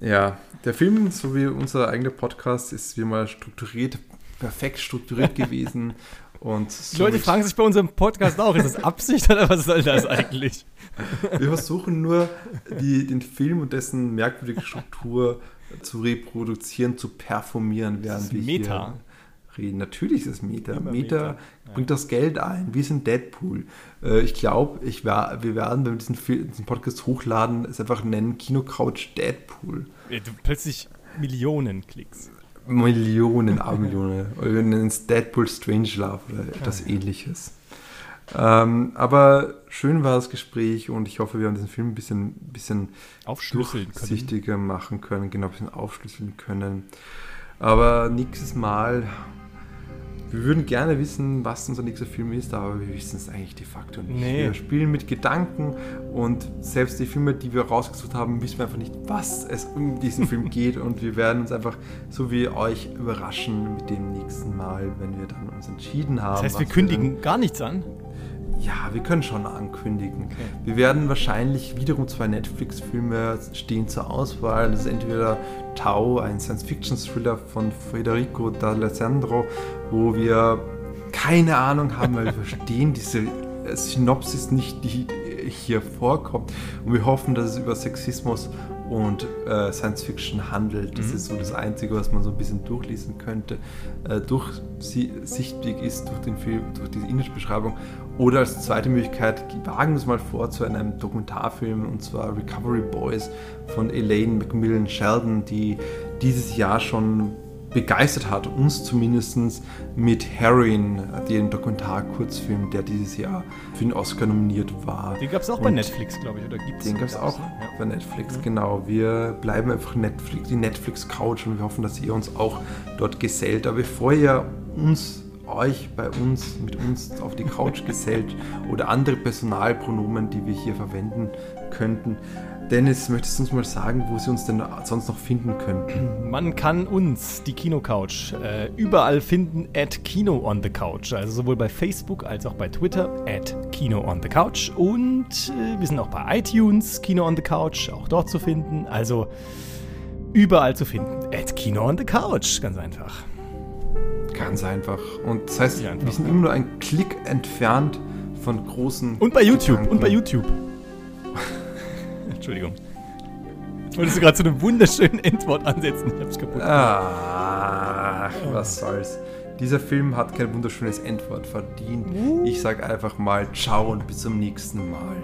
Ja, der Film, so wie unser eigener Podcast, ist wie mal strukturiert, perfekt strukturiert gewesen. Und Die Leute fragen sich bei unserem Podcast auch, ist das Absicht oder was soll das eigentlich? Wir versuchen nur, die, den Film und dessen merkwürdige Struktur zu reproduzieren, zu performieren, während wir Meta. hier reden. Natürlich ist es Meta. Meta, Meta bringt das Geld ein. Wir sind Deadpool. Äh, ich glaube, ich wär, wir werden, wenn wir diesen, diesen Podcast hochladen, es einfach nennen Kinocouch Deadpool. Ja, du plötzlich Millionen Klicks. Millionen, Millionen. Oder es Deadpool Strange Love oder etwas ja. ähnliches. Ähm, aber schön war das Gespräch und ich hoffe, wir haben diesen Film ein bisschen, bisschen durchsichtiger machen können, genau, ein bisschen aufschlüsseln können. Aber nächstes Mal wir würden gerne wissen, was unser nächster Film ist, aber wir wissen es eigentlich de facto nicht. Nee. Wir spielen mit Gedanken und selbst die Filme, die wir rausgesucht haben, wissen wir einfach nicht, was es um diesen Film geht und wir werden uns einfach so wie euch überraschen mit dem nächsten Mal, wenn wir dann uns entschieden haben. Das heißt, wir kündigen wir gar nichts an? Ja, wir können schon ankündigen. Okay. Wir werden wahrscheinlich wiederum zwei Netflix-Filme stehen zur Auswahl. Das ist entweder Tau, ein Science-Fiction-Thriller von Federico D'Alessandro, wo wir keine Ahnung haben, weil wir verstehen diese Synopsis nicht, die hier vorkommt. Und wir hoffen, dass es über Sexismus und äh, Science Fiction handelt. Das mhm. ist so das Einzige, was man so ein bisschen durchlesen könnte. Äh, durchsichtig ist durch den Film, durch diese Image-Beschreibung. Oder als zweite Möglichkeit, wagen wir es mal vor zu einem Dokumentarfilm und zwar Recovery Boys von Elaine Macmillan Sheldon, die dieses Jahr schon begeistert hat, uns zumindest mit Heroin, den Dokumentar-Kurzfilm, der dieses Jahr für den Oscar nominiert war. Den gab es auch Und bei Netflix, glaube ich, oder gibt's Den gab es auch ja. bei Netflix, ja. genau. Wir bleiben einfach Netflix, die Netflix-Couch und wir hoffen, dass ihr uns auch dort gesellt. Aber bevor ihr uns euch bei uns, mit uns auf die Couch gesellt oder andere Personalpronomen, die wir hier verwenden könnten, Dennis, möchtest du uns mal sagen, wo sie uns denn sonst noch finden können? Man kann uns, die Kinocouch, äh, überall finden at Kino on the Couch. Also sowohl bei Facebook als auch bei Twitter at Kino on the Couch. Und äh, wir sind auch bei iTunes, Kino on the Couch, auch dort zu finden. Also überall zu finden. At Kino on the Couch, ganz einfach. Ganz einfach. Und das heißt, einfach, wir sind immer nur ein Klick entfernt von großen. Und bei YouTube. Gedanken. Und bei YouTube. Entschuldigung. Jetzt wolltest du gerade zu einem wunderschönen Endwort ansetzen. Ich hab's kaputt gemacht. Ach, was soll's. Dieser Film hat kein wunderschönes Endwort verdient. Uh. Ich sag einfach mal Ciao und bis zum nächsten Mal.